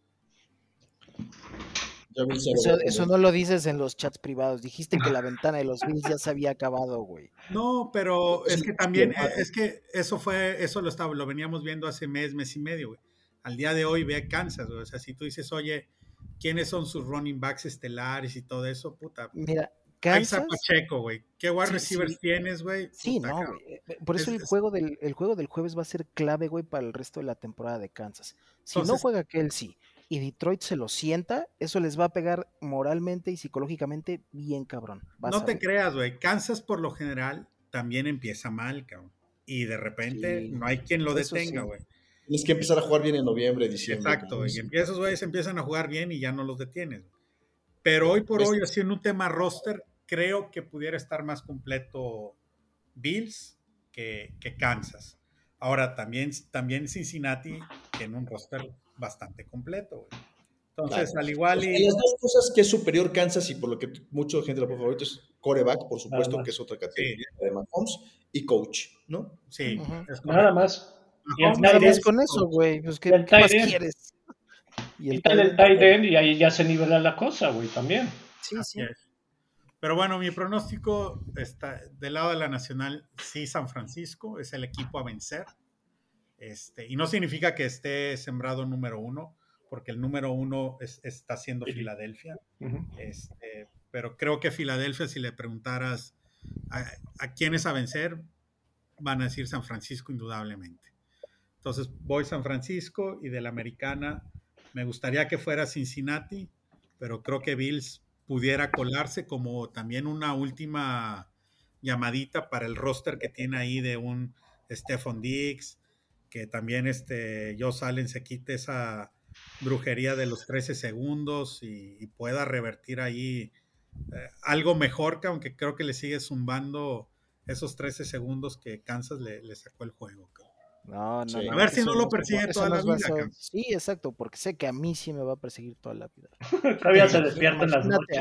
Eso, no lo dices en los chats privados. Dijiste que la ventana de los Bills ya se había acabado, güey. No, pero es que también, es que eso fue, eso lo estaba, lo veníamos viendo hace mes, mes y medio, güey. Al día de hoy ve Kansas, güey. O sea, si tú dices, oye, ¿quiénes son sus running backs estelares y todo eso? Puta. Mira, Kansas. Pacheco, güey. ¿Qué wide receivers tienes, güey? Sí, no, güey. Eh, por eso el, juego del, el juego del jueves va a ser clave, güey, para el resto de la temporada de Kansas. Si no juega Kelsey y Detroit se lo sienta, eso les va a pegar moralmente y psicológicamente bien cabrón. no te creas, güey. Kansas por lo general también empieza mal, cabrón. Y de repente no hay quien lo detenga, güey. Tienes que empezar a jugar bien en noviembre, diciembre. Exacto, y esos güeyes empiezan a jugar bien y ya no los detienes. Pero hoy por hoy, así en un tema roster, creo que pudiera estar más completo Bills que, que Kansas. Ahora, también, también Cincinnati tiene un roster bastante completo. Entonces, al igual y... las dos cosas que es superior Kansas y por lo que mucha gente lo favorito es coreback, por supuesto, que es otra categoría de Mahomes, y coach, ¿no? Sí. Nada más. Y nada más con eso, güey. Pues, ¿qué, más quieres? Y el, el tight end y ahí ya se nivela la cosa, güey, también. Sí, sí. Pero bueno, mi pronóstico está del lado de la Nacional, sí, San Francisco es el equipo a vencer. Este, y no significa que esté sembrado número uno, porque el número uno está siendo Filadelfia. este, pero creo que Filadelfia, si le preguntaras a, a quién es a vencer, van a decir San Francisco indudablemente. Entonces voy San Francisco y de la americana me gustaría que fuera Cincinnati, pero creo que Bills pudiera colarse como también una última llamadita para el roster que tiene ahí de un Stephon Diggs, que también este Joe Salen se quite esa brujería de los 13 segundos y, pueda revertir ahí eh, algo mejor que aunque creo que le sigue zumbando esos 13 segundos que Kansas le, sacó el juego. No, no, A ver si no lo persigue toda la vida. Sí, exacto, porque sé que a mí sí me va a perseguir toda la vida. Todavía se despiertan las noches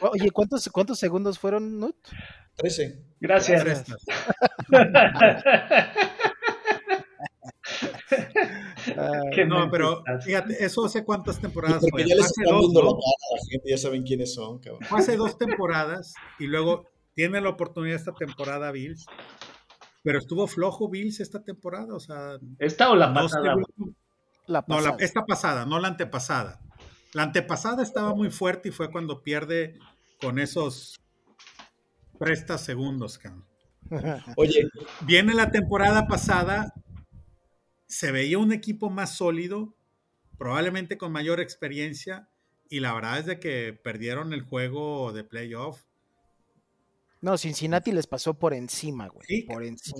Oye, ¿cuántos, ¿cuántos segundos fueron, Nut? 13. Gracias. no, pero fíjate, eso hace cuántas temporadas fue. Ya les están viendo la cara la gente, ya saben quiénes son, cabrón. Fue hace dos temporadas y luego tiene la oportunidad esta temporada Bills, pero estuvo flojo Bills esta temporada, o sea. ¿Esta o la pasada? La pasada. No, esta pasada, no la antepasada. La antepasada estaba muy fuerte y fue cuando pierde con esos prestas segundos, cabrón. Oye, viene la temporada pasada, se veía un equipo más sólido, probablemente con mayor experiencia, y la verdad es de que perdieron el juego de playoff. No, Cincinnati les pasó por encima, güey. Por encima.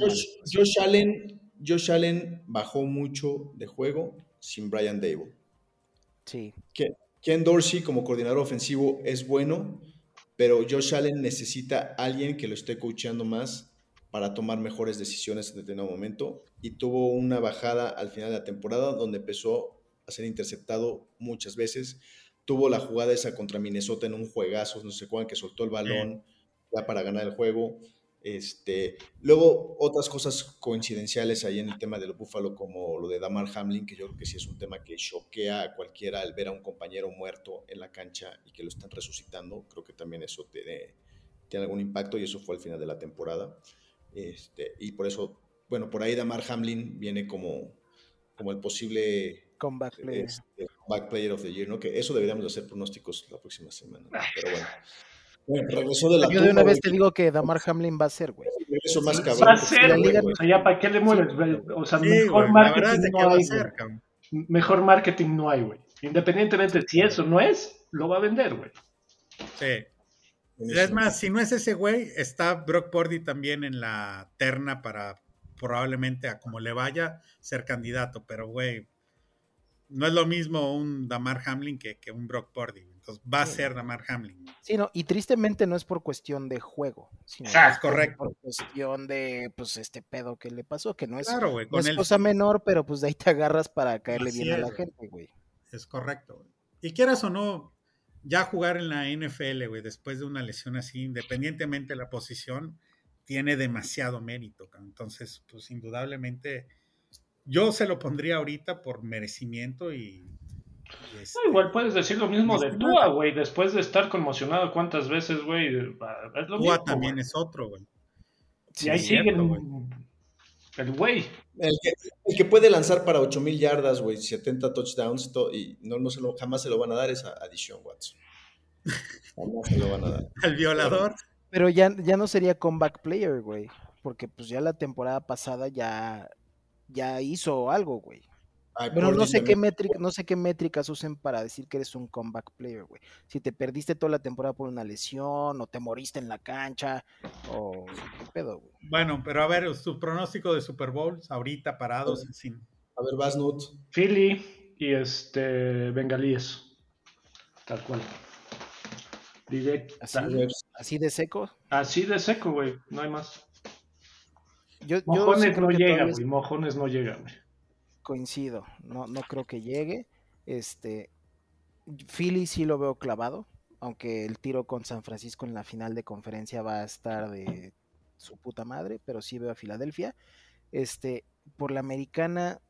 Josh, Allen, Josh Allen bajó mucho de juego sin Brian Dable. Sí. Ken Dorsey como coordinador ofensivo es bueno, pero Josh Allen necesita alguien que lo esté coachando más para tomar mejores decisiones en determinado momento y tuvo una bajada al final de la temporada donde empezó a ser interceptado muchas veces. Tuvo la jugada esa contra Minnesota en un juegazo, no sé cuál, que soltó el balón ya para ganar el juego. Este, luego, otras cosas coincidenciales ahí en el tema del Búfalo, como lo de Damar Hamlin, que yo creo que sí es un tema que choquea a cualquiera al ver a un compañero muerto en la cancha y que lo están resucitando. Creo que también eso tiene, tiene algún impacto y eso fue al final de la temporada. Este, y por eso, bueno, por ahí Damar Hamlin viene como, como el posible comeback player. Este, player of the year, ¿no? Que eso deberíamos hacer pronósticos la próxima semana. Pero bueno. Yo de una vez te digo que Damar Hamlin va a ser, güey. Eso más cabrón. Va a ser, güey. O sea, ya para qué le mueres, O sea, mejor marketing no hay. mejor marketing no hay, güey. Independientemente si eso no es, lo va a vender, güey. Sí. Es más, si no es ese güey, está Brock Purdy también en la terna para probablemente a como le vaya ser candidato, pero güey, no es lo mismo un Damar Hamlin que, que un Brock Purdy va a ser Damar Hamlin. Sí, no, y tristemente no es por cuestión de juego, sino es correcto. por cuestión de pues este pedo que le pasó, que no es, cosa menor, pero pues de ahí te agarras para caerle bien a la gente, güey. Es correcto. Y quieras o no, ya jugar en la NFL, güey, después de una lesión así, independientemente de la posición, tiene demasiado mérito. Entonces, pues indudablemente, yo se lo pondría ahorita por merecimiento y este, igual puedes decir lo mismo de Tua, güey, después de estar conmocionado cuántas veces, güey. Tua también es otro, güey. Y ahí sigue el güey. El que, puede lanzar para 8000 yardas, güey, 70 touchdowns y no, no se lo, jamás se lo van a dar es a, Dishon Watson. Jamás se lo van a dar. Al violador. Pero ya, ya no sería comeback player, güey. Porque pues ya la temporada pasada ya, ya hizo algo, güey. Pero no sé, qué métrica, no sé qué métricas usen para decir que eres un comeback player, güey. Si te perdiste toda la temporada por una lesión, o te moriste en la cancha, o qué pedo, güey. Bueno, pero a ver, su pronóstico de Super Bowl, ahorita parados sin. A ver, vas, Nut. Philly y este Bengalíes. Tal cual. Directo. ¿Así, de seco? Así de seco, güey. No hay más. Mojones no llega, güey. Mojones no llega, güey coincido, no, no creo que llegue. Este, Philly sí lo veo clavado, aunque el tiro con San Francisco en la final de conferencia va a estar de su puta madre, pero sí veo a Filadelfia. Este, por la americana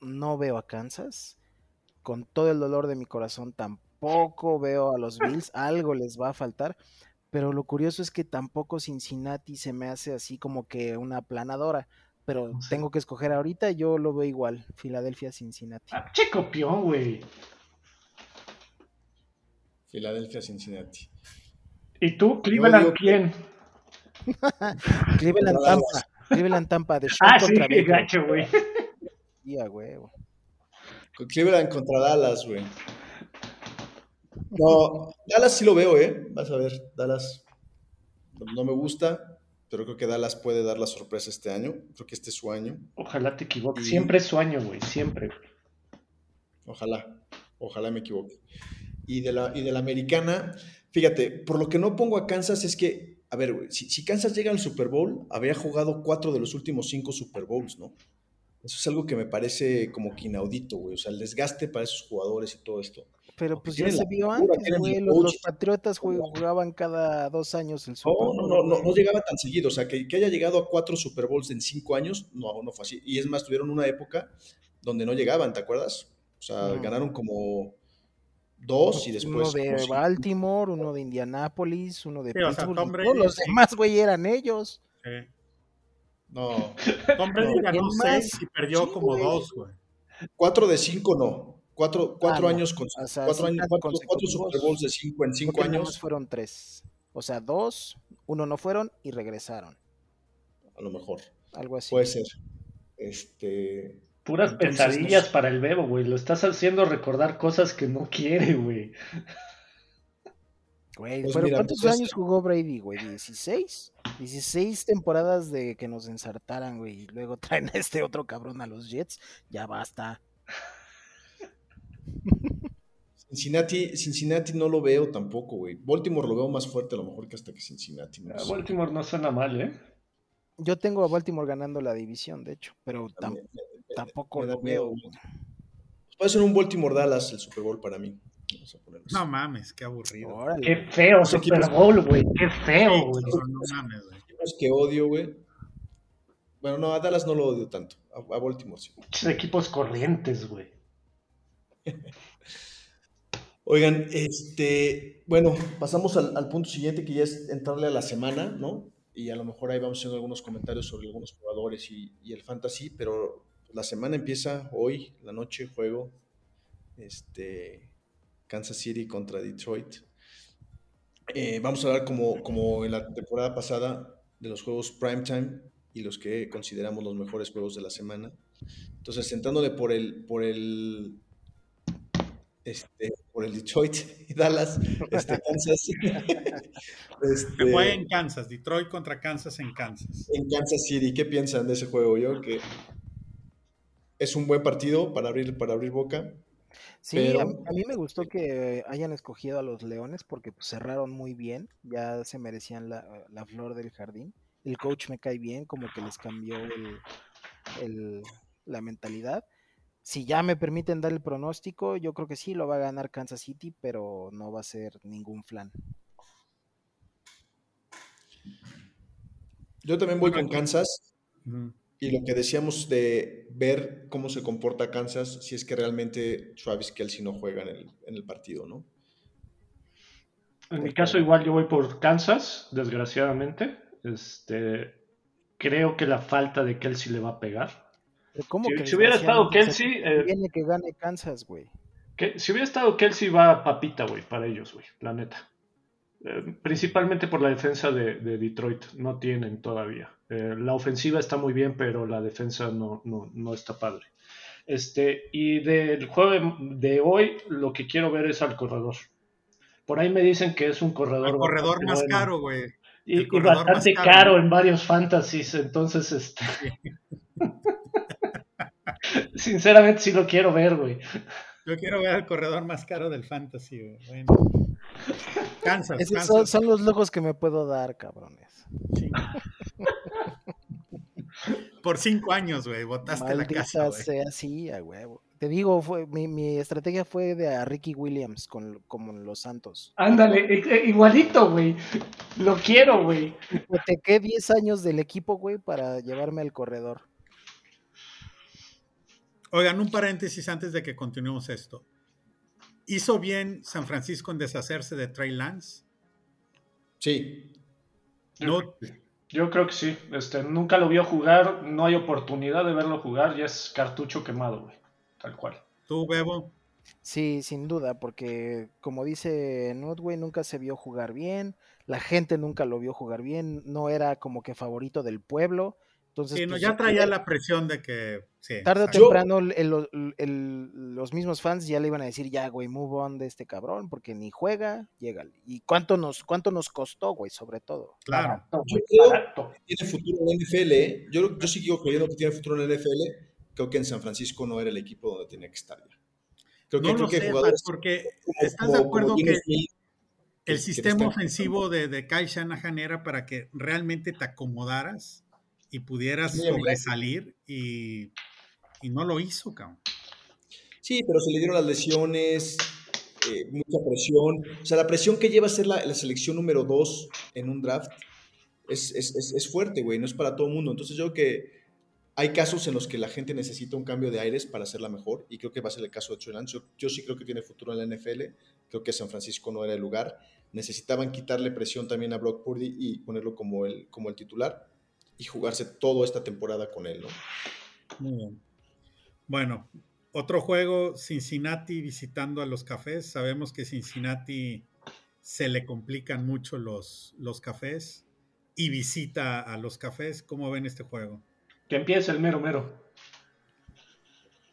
no veo a Kansas. Con todo el dolor de mi corazón tampoco veo a los Bills, algo les va a faltar. Pero lo curioso es que tampoco Cincinnati se me hace así como que una planadora pero tengo que escoger ahorita, yo lo veo igual, Filadelfia, Cincinnati. Ah, che copión, güey. Filadelfia, Cincinnati. ¿Y tú, Cleveland, quién? Cleveland, Tampa. Cleveland, Tampa, de ah, sí, qué gacho, güey. Ya, güey. Cleveland contra Dallas, güey. No, Dallas sí lo veo, ¿eh? Vas a ver, Dallas no me gusta, pero creo que Dallas puede dar la sorpresa este año. Creo que este es su año. Ojalá te equivoques. Siempre es su año, güey. Siempre. Ojalá. Ojalá me equivoque. Y de, la, y de la americana, fíjate, por lo que no pongo a Kansas es que, a ver, si, si Kansas llega al Super Bowl, habría jugado cuatro de los últimos cinco Super Bowls, ¿no? Eso es algo que me parece como que inaudito, güey. O sea, el desgaste para esos jugadores y todo esto. Pero pues ya se vio antes, güey. Los, Patriotas jugaban cada dos años el Super Bowl. No, no, no, no, llegaba tan seguido. O sea, que, que, haya llegado a cuatro Super Bowls en cinco años, no, no fue así. Y es más, tuvieron una época donde no llegaban, ¿te acuerdas? O sea, ganaron como dos y después. Uno de Baltimore, uno de Indianápolis, uno de Pittsburgh. todos los demás, güey, eran ellos. Sí. No. Tom Brady ganó seis y perdió como dos, güey. Cuatro de cinco no. Cuatro, cuatro ah, años con cuatro, años, cuatro, Super Bowls de cinco en cinco años. fueron tres. O sea, dos, uno no fueron y regresaron. A lo mejor. Algo así. Puede ser. Este. Puras pesadillas para el Bebo, güey. Lo estás haciendo recordar cosas que no quiere, güey. Güey, pues pero ¿cuántos pues, años jugó Brady, güey? ¿16? 16 temporadas de que nos ensartaran, güey. Y luego traen a este otro cabrón a los Jets. Ya basta. Cincinnati, Cincinnati no lo veo tampoco, güey. Baltimore lo veo más fuerte a lo mejor que hasta que Cincinnati. Ah, Baltimore no suena mal, ¿eh? Yo tengo a Baltimore ganando la división, de hecho, pero tampoco lo veo. Puede ser un Baltimore Dallas el Super Bowl para mí. No mames, qué aburrido. Qué feo Super Bowl, güey. Qué feo, güey. No, mames, güey. que odio, güey. Bueno, no, a Dallas no lo odio tanto. A, Baltimore sí. Muchos equipos corrientes, güey. Oigan, este, bueno, pasamos al, punto siguiente que ya es entrarle a la semana, ¿no? Y a lo mejor ahí vamos haciendo algunos comentarios sobre algunos jugadores y, el fantasy, pero la semana empieza hoy, la noche, juego, este, Kansas City contra Detroit. Eh, vamos a hablar como, como en la temporada pasada de los juegos primetime y los que consideramos los mejores juegos de la semana. Entonces, sentándole por el, por el, este, por el Detroit y Dallas, este, Kansas. este, fue en Kansas, Detroit contra Kansas en Kansas. En Kansas City, ¿qué piensan de ese juego? Yo que es un buen partido para abrir, para abrir boca. Sí, a, mí me gustó que hayan escogido a los Leones porque pues, cerraron muy bien, ya se merecían la, flor del jardín. El coach me cae bien, como que les cambió el, la mentalidad. Si ya me permiten dar el pronóstico, yo creo que sí lo va a ganar Kansas City, pero no va a ser ningún flan. Yo también voy con Kansas. Y lo que decíamos de ver cómo se comporta Kansas si es que realmente Travis Kelsey no juega en el, en el partido, ¿no? En mi caso igual yo voy por Kansas, desgraciadamente. Este, creo que la falta de Kelsey le va a pegar. ¿Cómo si, que si hubiera estado Kelsey... Eh, viene que gane Kansas, güey. si hubiera estado Kelsey va papita, güey, para ellos, güey, la neta. Eh, principalmente por la defensa de, Detroit, no tienen todavía. Eh, la ofensiva está muy bien, pero la defensa no, no, está padre. Este, y del juego de hoy, lo que quiero ver es al corredor. Por ahí me dicen que es un corredor. El corredor más caro, güey. Y, bastante caro. en varios fantasies, entonces, este. Sinceramente, sí lo quiero ver, güey. Yo quiero ver al corredor más caro del fantasy, güey. Bueno. Son, los lujos que me puedo dar, cabrones. Por cinco años, güey, botaste la casa. sea así, a huevo. Te digo, fue, mi, estrategia fue de a Ricky Williams con, como los Santos. Ándale, e, e, igualito, güey. Lo quiero, güey. Hipotequé 10 años del equipo, güey, para llevarme al corredor. Oigan, un paréntesis antes de que continuemos esto. ¿Hizo bien San Francisco en deshacerse de Trey Lance? Sí. Yo, yo creo que sí. Este, nunca lo vio jugar, no hay oportunidad de verlo jugar, ya es cartucho quemado, güey. Tal cual. ¿Tú, Bebo? Sí, sin duda, porque como dice Nutway, nunca se vio jugar bien, la gente nunca lo vio jugar bien, no era como que favorito del pueblo, entonces, pues, ya traía la presión de que. tarde o temprano, los mismos fans ya le iban a decir, ya, güey, move on de este cabrón, porque ni juega, llega. ¿Y cuánto nos, cuánto nos costó, güey, sobre todo? Claro. Yo creo que tiene futuro en la NFL. ¿eh? Yo, yo sigo creyendo que tiene futuro en la NFL. Creo que en San Francisco no era el equipo donde tenía que estar ya. Creo que, no creo que porque estás de acuerdo que el sistema ofensivo de, de Kai Shanahan era para que realmente te acomodaras y pudieras sobresalir y, y, no lo hizo, cabrón. Sí, pero se le dieron las lesiones, eh, mucha presión. O sea, la presión que lleva a ser la, la selección número dos en un draft es, es, es, es fuerte, güey, no es para todo el mundo. Entonces yo creo que hay casos en los que la gente necesita un cambio de aires para hacerla mejor y creo que va a ser el caso de Trey Lance. Yo, sí creo que tiene futuro en la NFL, creo que San Francisco no era el lugar. Necesitaban quitarle presión también a Brock Purdy y ponerlo como el, como el titular y jugarse toda esta temporada con él. Muy bien. Bueno, otro juego, Cincinnati visitando a los cafés. Sabemos que Cincinnati se le complican mucho los, los cafés y visita a los cafés. ¿Cómo ven este juego? Que empiece el mero mero.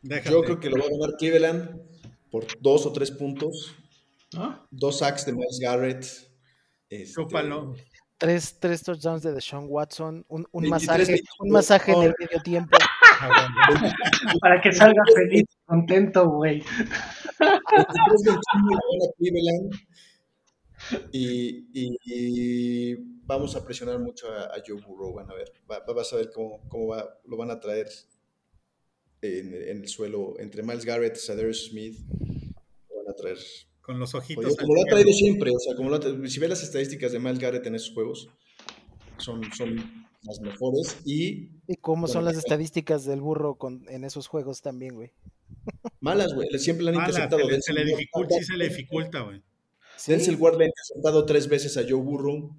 Yo creo que lo va a ganar Cleveland por dos o tres puntos. ¿Ah? Dos sacks de Miles Garrett. Este, tres, tres touchdowns de Deshaun Watson. Un, un masaje, un masaje en el medio tiempo. Para que salga feliz, contento, güey. Y, y, vamos a presionar mucho a, Joe Burrow. Van a ver, vas a ver cómo, cómo va, lo van a traer en, el suelo entre Miles Garrett, y Smith. Lo van a traer. Con los ojitos. como lo ha traído siempre. O sea, como si ves las estadísticas de Miles Garrett en esos juegos, son, son las mejores. Y, ¿Y cómo son las estadísticas del burro con, en esos juegos también, güey? Malas, güey. Siempre le han interceptado. Se le, dificulta, sí se le dificulta, güey. Denzel Ward le ha interceptado tres veces a Joe Burrow.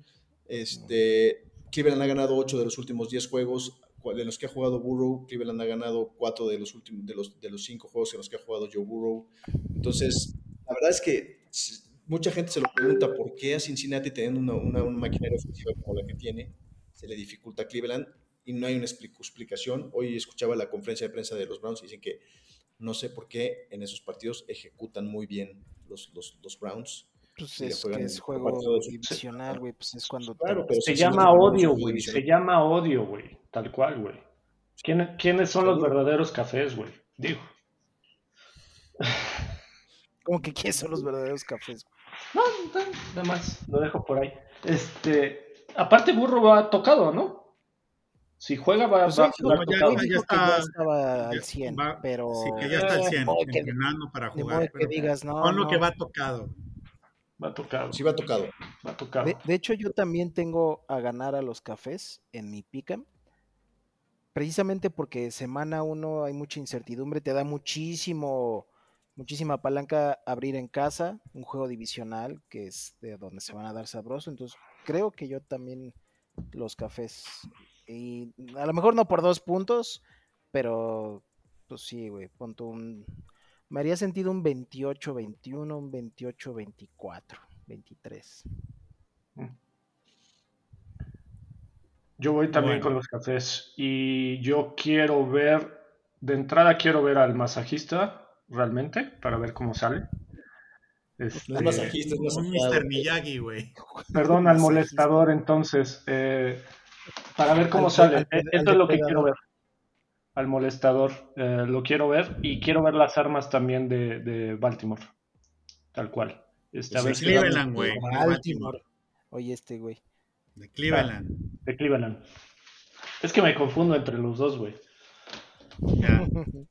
Este, Cleveland ha ganado ocho de los últimos diez juegos. De los que ha jugado Burrow, Cleveland ha ganado cuatro de los últimos de los, de los cinco juegos en los que ha jugado Joe Burrow. Entonces, la verdad es que mucha gente se lo pregunta por qué a Cincinnati teniendo una, una, una maquinaria ofensiva como la que tiene, se le dificulta a Cleveland y no hay una explicación. Hoy escuchaba la conferencia de prensa de los Browns y dicen que no sé por qué en esos partidos ejecutan muy bien los, los, los Browns pues es que es juego divisional, güey, pues es cuando... Claro, pero se llama odio, güey, se llama odio, güey, tal cual, güey. ¿Quiénes son los verdaderos cafés, güey? Digo. ¿Cómo que quiénes son los verdaderos cafés? No, nada más, lo dejo por ahí. Este, aparte Burro va tocado, ¿no? Si juega va, pues va, va ya, ya, ya, está, estaba al 100, pero... Sí, que ya está al 100, entrenando para jugar. Que digas, no, con lo que va tocado. Va tocado. Sí, va tocado. Va tocado. De, hecho, yo también tengo a ganar a los cafés en mi pica. Precisamente porque semana uno hay mucha incertidumbre, te da muchísimo, muchísima palanca abrir en casa, un juego divisional que es de donde se van a dar sabroso. Entonces, creo que yo también los cafés. Y a lo mejor no por dos puntos, pero pues sí, güey, punto un me haría sentido un 28-21, un 28-24, 23. Yo voy también con los cafés y yo quiero ver, de entrada quiero ver al masajista realmente para ver cómo sale. Este, masajista, es un Mr. Miyagi, güey. Perdón, al molestador entonces, eh, para ver cómo sale. Esto es lo que quiero ver al molestador. Eh, lo quiero ver y quiero ver las armas también de, de Baltimore. Tal cual. Este, de Cleveland, güey. Baltimore. Oye, este, güey. De Cleveland. de Cleveland. Es que me confundo entre los dos, güey.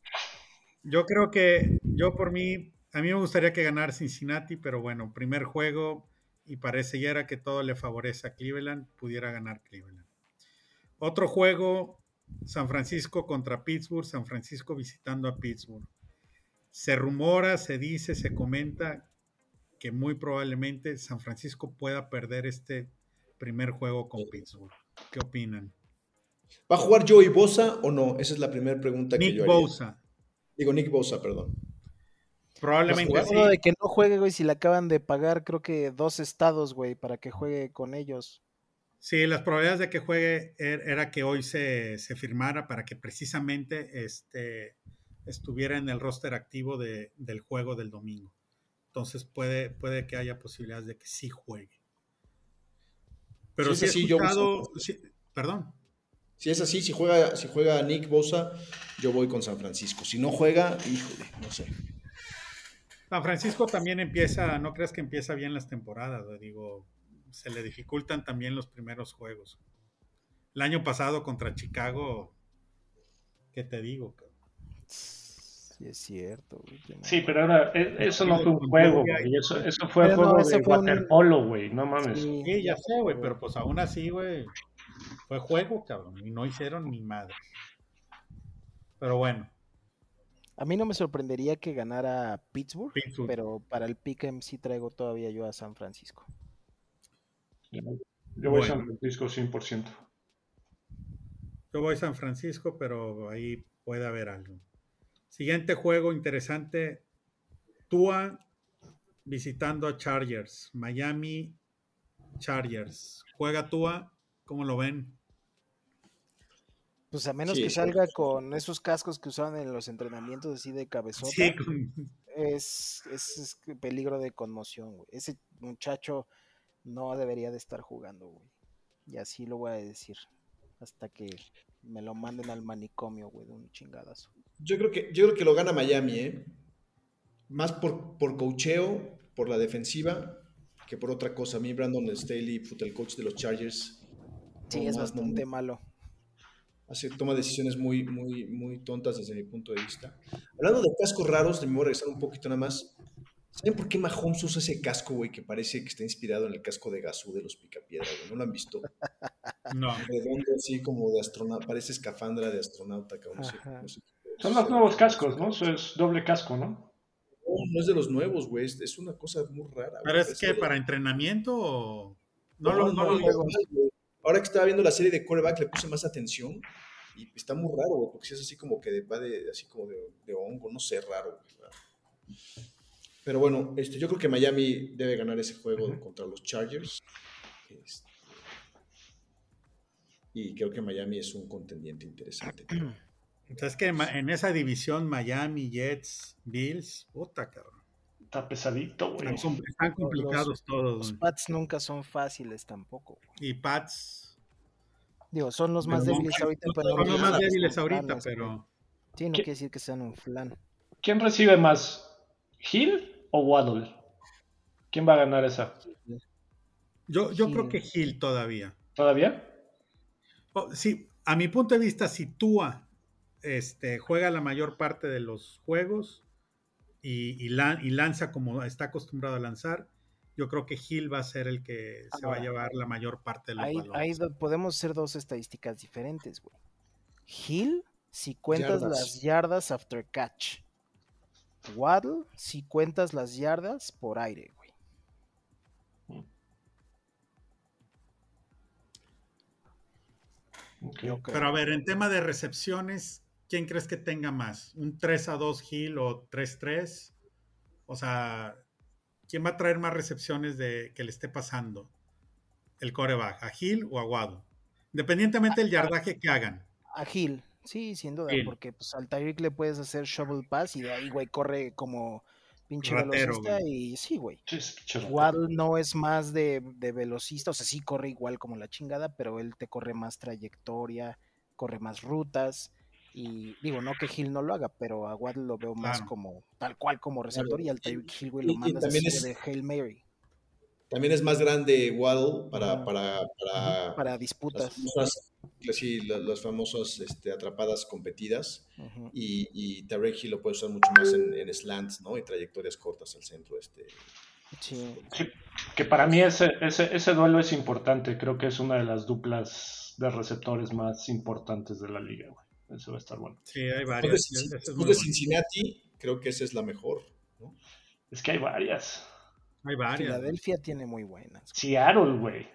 Yo creo que, yo por mí, a mí me gustaría que ganara Cincinnati, pero bueno, primer juego y parece ya era que todo le favorece a Cleveland, pudiera ganar Cleveland. Otro juego, San Francisco contra Pittsburgh, San Francisco visitando a Pittsburgh. Se rumora, se dice, se comenta que muy probablemente San Francisco pueda perder este primer juego con Pittsburgh. ¿Qué opinan? ¿Va a jugar Joey Bosa o no? Esa es la primera pregunta que yo Nick Bosa. Digo Nick Bosa, perdón. Probablemente sí. de que no juegue, güey, si le acaban de pagar creo que dos estados, güey, para que juegue con ellos. Sí, las probabilidades de que juegue er, era que hoy se, firmara para que precisamente este, estuviera en el roster activo de, del juego del domingo. Entonces puede, puede que haya posibilidades de que sí juegue. Pero si es así, yo perdón. Si es así, si juega, si juega Nick Bosa, yo voy con San Francisco. Si no juega, híjole, no sé. San Francisco también empieza, no creas que empieza bien las temporadas, digo, se le dificultan también los primeros juegos. El año pasado contra Chicago, ¿qué te digo? Sí, es cierto. Sí, pero ahora e, eso no fue un juego, güey. Eso, eso fue juego de waterpolo, güey. No mames. Sí, ya sé, güey, pero pues aún así, güey, fue juego, cabrón. Y no hicieron ni madre. Pero bueno. A mí no me sorprendería que ganara Pittsburgh, pero para el Pick'em sí traigo todavía yo a San Francisco. Yo voy a San Francisco 100%. Yo voy a San Francisco, pero ahí puede haber algo. Siguiente juego interesante. Tua visitando a Chargers. Miami Chargers. Juega Tua. ¿Cómo lo ven? Pues a menos que salga con esos cascos que usaban en los entrenamientos así de cabezota. Sí, es, es, peligro de conmoción, güey. Ese muchacho no debería de estar jugando, güey. Y así lo voy a decir. Hasta que me lo manden al manicomio, güey, de un chingadazo. Yo creo que, yo creo que lo gana Miami, ¿eh? Más por, por cocheo, por la defensiva, que por otra cosa. A mí, Brandon Staley, el coach de los Chargers. Sí, es bastante malo. Hace, toma decisiones muy, muy, muy tontas desde mi punto de vista. Hablando de cascos raros, me voy a regresar un poquito nada más. ¿Saben por qué Mahomes usa ese casco, güey, que parece que está inspirado en el casco de Gazú de los Picapiedra, güey? ¿No lo han visto? No. Redondo, así como de astronauta, parece escafandra de astronauta, cabrón. Son los nuevos cascos, ¿no? Eso es doble casco, ¿no? No, no es de los nuevos, güey. Es una cosa muy rara. ¿Pero es que para entrenamiento o...? No, lo, no, Ahora que estaba viendo la serie de Coreback le puse más atención y está muy raro, güey, porque es así como que va de, así como de, de hongo, no sé, raro. Güey. Pero bueno, este, yo creo que Miami debe ganar ese juego contra los Chargers. Este, y creo que Miami es un contendiente interesante. Entonces, que en esa división, Miami, Jets, Bills, puta cabrón. Está pesadito, güey. Están, complicados todos. Los Pats nunca son fáciles tampoco. Y Pats. Digo, son los más débiles ahorita, pero. Son los más débiles ahorita, pero. Sí, no quiere decir que sean un flan. ¿Quién recibe más? ¿Hill o Waddle? ¿Quién va a ganar esa? Yo, yo creo que Hill todavía. ¿Todavía? Oh, sí, a mi punto de vista, si Tua este, juega la mayor parte de los juegos y, lanza como está acostumbrado a lanzar, yo creo que Hill va a ser el que se va a llevar la mayor parte de los ahí, Ahí podemos hacer dos estadísticas diferentes, güey. Hill, si cuentas las yardas after catch. Waddle si cuentas las yardas por aire, güey. Pero a ver, en tema de recepciones, ¿quién crees que tenga más? ¿Un 3 a 2 Hill o 3-3? O sea, ¿quién va a traer más recepciones de que le esté pasando? El coreback, ¿a Hill o a Waddle? Independientemente del yardaje que hagan. A Hill. Sí, sin duda, porque pues al Tyreek le puedes hacer shovel pass y de ahí, güey, corre como pinche velocista y sí, güey. Waddle no es más de, velocista, o sea, sí corre igual como la chingada, pero él te corre más trayectoria, corre más rutas y digo, no que Hill no lo haga, pero a Waddle lo veo más como tal cual como receptor y al Tyreek Hill, güey, lo mandas así de Hail Mary. También es más grande Waddle para, para, para, para disputas. Las famosas, este, atrapadas competidas. Y, y Tarek Hill lo puede usar mucho más en, slants, ¿no? Y trayectorias cortas al centro. Este, sí. que para mí ese, ese, ese duelo es importante. Creo que es una de las duplas de receptores más importantes de la liga, Eso va a estar bueno. Sí, hay varias. Después de, Cincinnati, creo que esa es la mejor. Es que hay varias. Hay varias. Filadelfia tiene muy buenas. Seattle, güey.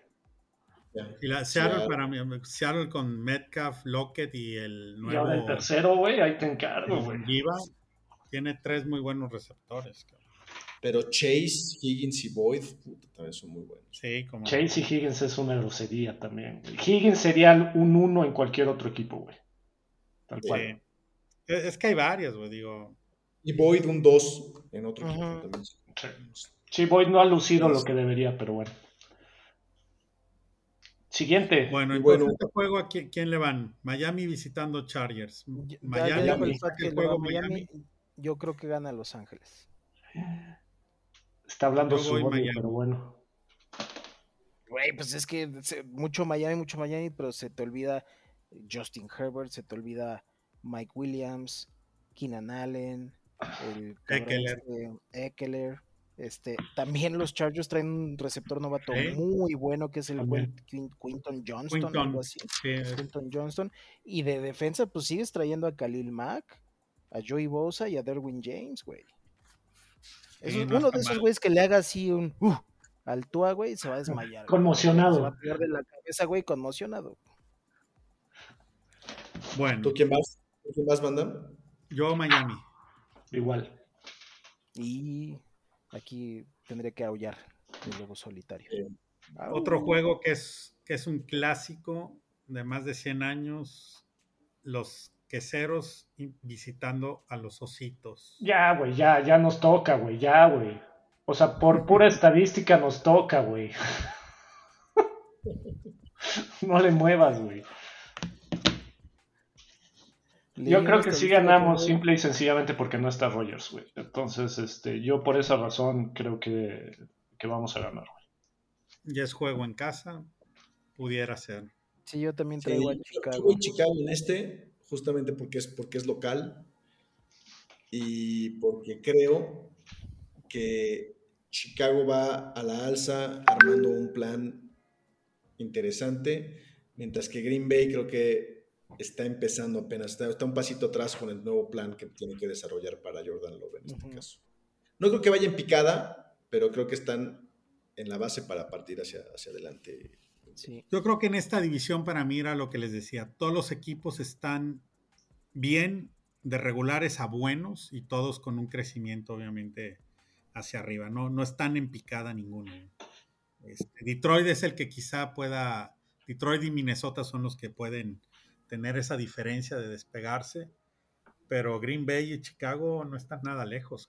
Y la, Seattle, para mí, Seattle con Metcalf, Lockett y el nuevo. Y ahora el tercero, güey, ahí te encargo, güey. tiene tres muy buenos receptores, Pero Chase, Higgins y Boyd también son muy buenos. Sí, como... Chase y Higgins es una grosería también. Higgins sería un uno en cualquier otro equipo, güey. Tal cual. Es que hay varias, güey, digo. Y Boyd un dos en otro equipo también. Sí, Boyd no ha lucido lo que debería, pero bueno. Siguiente. Bueno, y bueno, este juego, ¿a quién, le van? Miami visitando Chargers. Miami, Miami, yo creo que gana Los Ángeles. Está hablando su pero bueno. Güey, pues es que mucho Miami, mucho Miami, pero se te olvida Justin Herbert, se te olvida Mike Williams, Keenan Allen, el Eckler. Eckler Este, también los Chargers traen un receptor novato muy bueno que es el Quinton Johnston, algo así. Quinton Johnston. Y de defensa, pues sigues trayendo a Khalil Mack, a Joey Bosa y a Derwin James, güey. Es uno de esos güeyes que le haga así un uh, al Tua, güey, se va a desmayar. Conmocionado. Se va a perder la cabeza, güey, conmocionado. Bueno. ¿Tú quién vas? ¿Tú quién vas? Yo Miami. Igual. Y aquí tendré que aullar el lobo solitario. Otro juego que es, que es un clásico de más de 100 años, los queseros visitando a los ositos. Ya, güey, ya, ya nos toca, güey, ya, güey. O sea, por pura estadística nos toca, güey. no le muevas, güey. Yo creo que sí ganamos simple y sencillamente porque no está Rogers, güey. Entonces, este, yo por esa razón creo que, vamos a ganar, güey. Ya es juego en casa, pudiera ser. Sí, yo también traigo a Chicago. Yo Chicago en este, justamente porque es, porque es local y porque creo que Chicago va a la alza armando un plan interesante, mientras que Green Bay creo que está empezando apenas, está, un pasito atrás con el nuevo plan que tiene que desarrollar para Jordan Love en este caso. No creo que vaya en picada, pero creo que están en la base para partir hacia, hacia adelante. Yo creo que en esta división para mí era lo que les decía, todos los equipos están bien de regulares a buenos y todos con un crecimiento obviamente hacia arriba, no, no están en picada ninguno. Este, Detroit es el que quizá pueda, Detroit y Minnesota son los que pueden tener esa diferencia de despegarse. Pero Green Bay y Chicago no están nada lejos,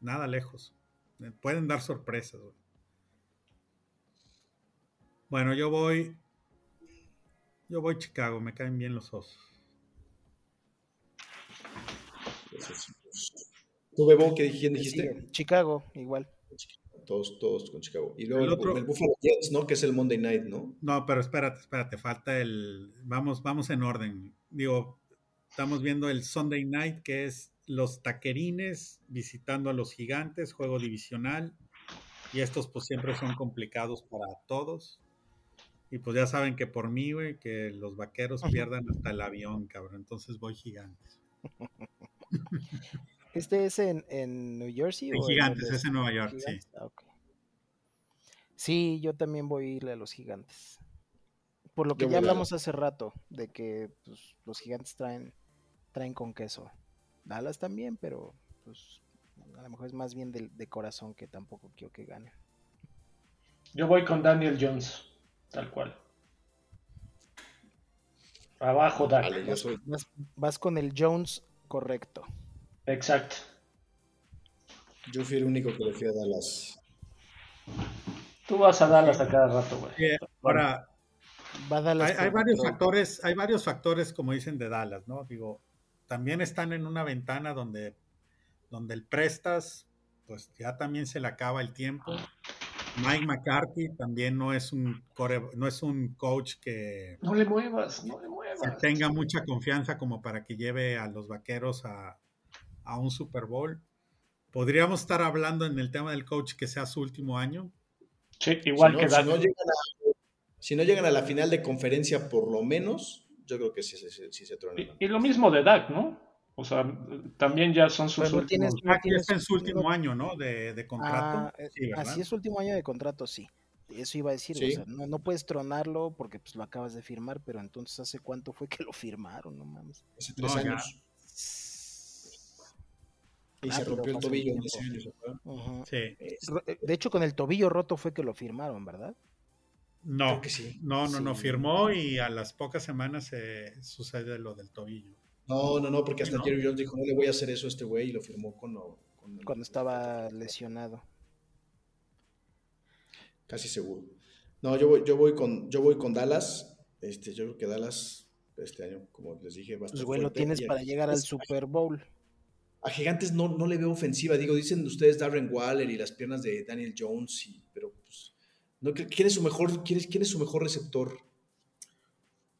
nada lejos. Eh, pueden dar sorpresas. Bueno, yo voy. Yo voy Chicago, me caen bien los osos. ¿Tú, Bebo, qué dijiste? Chicago, igual todos, todos con Chicago. Y luego el, otro, el, Buffalo Jets, ¿no? Que es el Monday Night, ¿no? No, pero espérate, espérate, falta el. Vamos, vamos en orden. Digo, estamos viendo el Sunday Night, que es los taquerines visitando a los gigantes, juego divisional. Y estos, pues siempre son complicados para todos. Y pues ya saben que por mí, güey, que los vaqueros pierdan hasta el avión, cabrón. Entonces voy gigantes. ¿Este es en, en New Jersey? En Gigantes, es en Nueva York, sí. Ah, sí, yo también voy a irle a los Gigantes. Por lo que ya hablamos hace rato, de que pues, los Gigantes traen, traen con queso. Dallas también, pero pues a lo mejor es más bien de, corazón que tampoco quiero que gane. Yo voy con Daniel Jones, tal cual. Abajo, Dale, vas con el Jones correcto. Exacto. Yo fui el único que le fui a Dallas. Tú vas a Dallas a cada rato, güey. ahora, hay, varios factores, hay varios factores, como dicen, de Dallas, ¿no? Digo, también están en una ventana donde, donde el prestas, pues ya también se le acaba el tiempo. Mike McCarthy también no es un no es un coach que no le muevas, no le muevas. Que tenga mucha confianza como para que lleve a los vaqueros a, a un Super Bowl. ¿Podríamos estar hablando en el tema del coach que sea su último año? Sí, igual que si no, llegan a, si no llegan a la final de conferencia, por lo menos, yo creo que sí, se tronan. Y, lo mismo de Dak, ¿no? O sea, también ya son sus últimos... Dak está en su último año, ¿no? De, contrato. Ah, sí, así es su último año de contrato, sí. Eso iba a decir, o sea, no, no, puedes tronarlo porque pues lo acabas de firmar, pero entonces ¿hace cuánto fue que lo firmaron? No mames. Hace tres años. Y se rompió el tobillo en ese año. Sí. Eh, de hecho, con el tobillo roto fue que lo firmaron, ¿verdad? No, no, no, no, firmó y a las pocas semanas se sucede lo del tobillo. No, no, no, porque hasta Jerry Jones dijo, no le voy a hacer eso a este güey y lo firmó cuando... cuando estaba lesionado. Casi seguro. No, yo voy, yo voy con, yo voy con Dallas. Este, yo creo que Dallas este año, como les dije, va a Pues güey, lo tienes para llegar al Super Bowl a Gigantes no, no le veo ofensiva. Digo, dicen ustedes Darren Waller y las piernas de Daniel Jones, pero pues, no, ¿quién, es su mejor, quién, es, quién es su mejor receptor?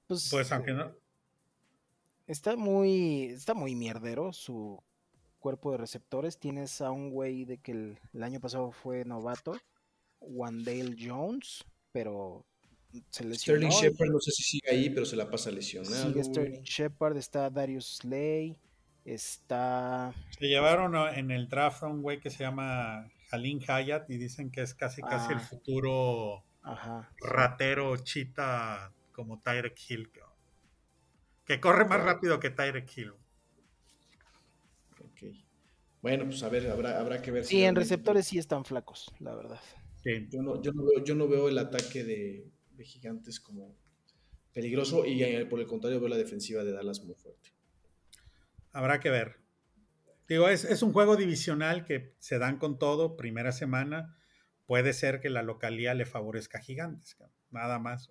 Pues, pues aunque no. Está muy, está muy mierdero su cuerpo de receptores. Tienes a un güey de que el, año pasado fue novato, Wandale Jones, pero se lesionó. Sterling Shepard, no sé si sigue ahí, pero se la pasa lesionado. Sigue Sterling Shepard, está Darius Slay, está... Se llevaron en el draft a un güey que se llama Halin Hayat y dicen que es casi casi el ah. futuro ratero chita como Tyrek Hill. Que corre más rápido que Tyrek Hill. Ok. Bueno, pues a ver, habrá, habrá que ver. Sí, en receptores sí están flacos, la verdad. Yo, no, yo, no veo, yo no veo el ataque de, gigantes como peligroso y eh, por el contrario veo la defensiva de Dallas muy fuerte. Habrá que ver. Digo, es, es, un juego divisional que se dan con todo, primera semana. Puede ser que la localidad le favorezca a Gigantes, nada más.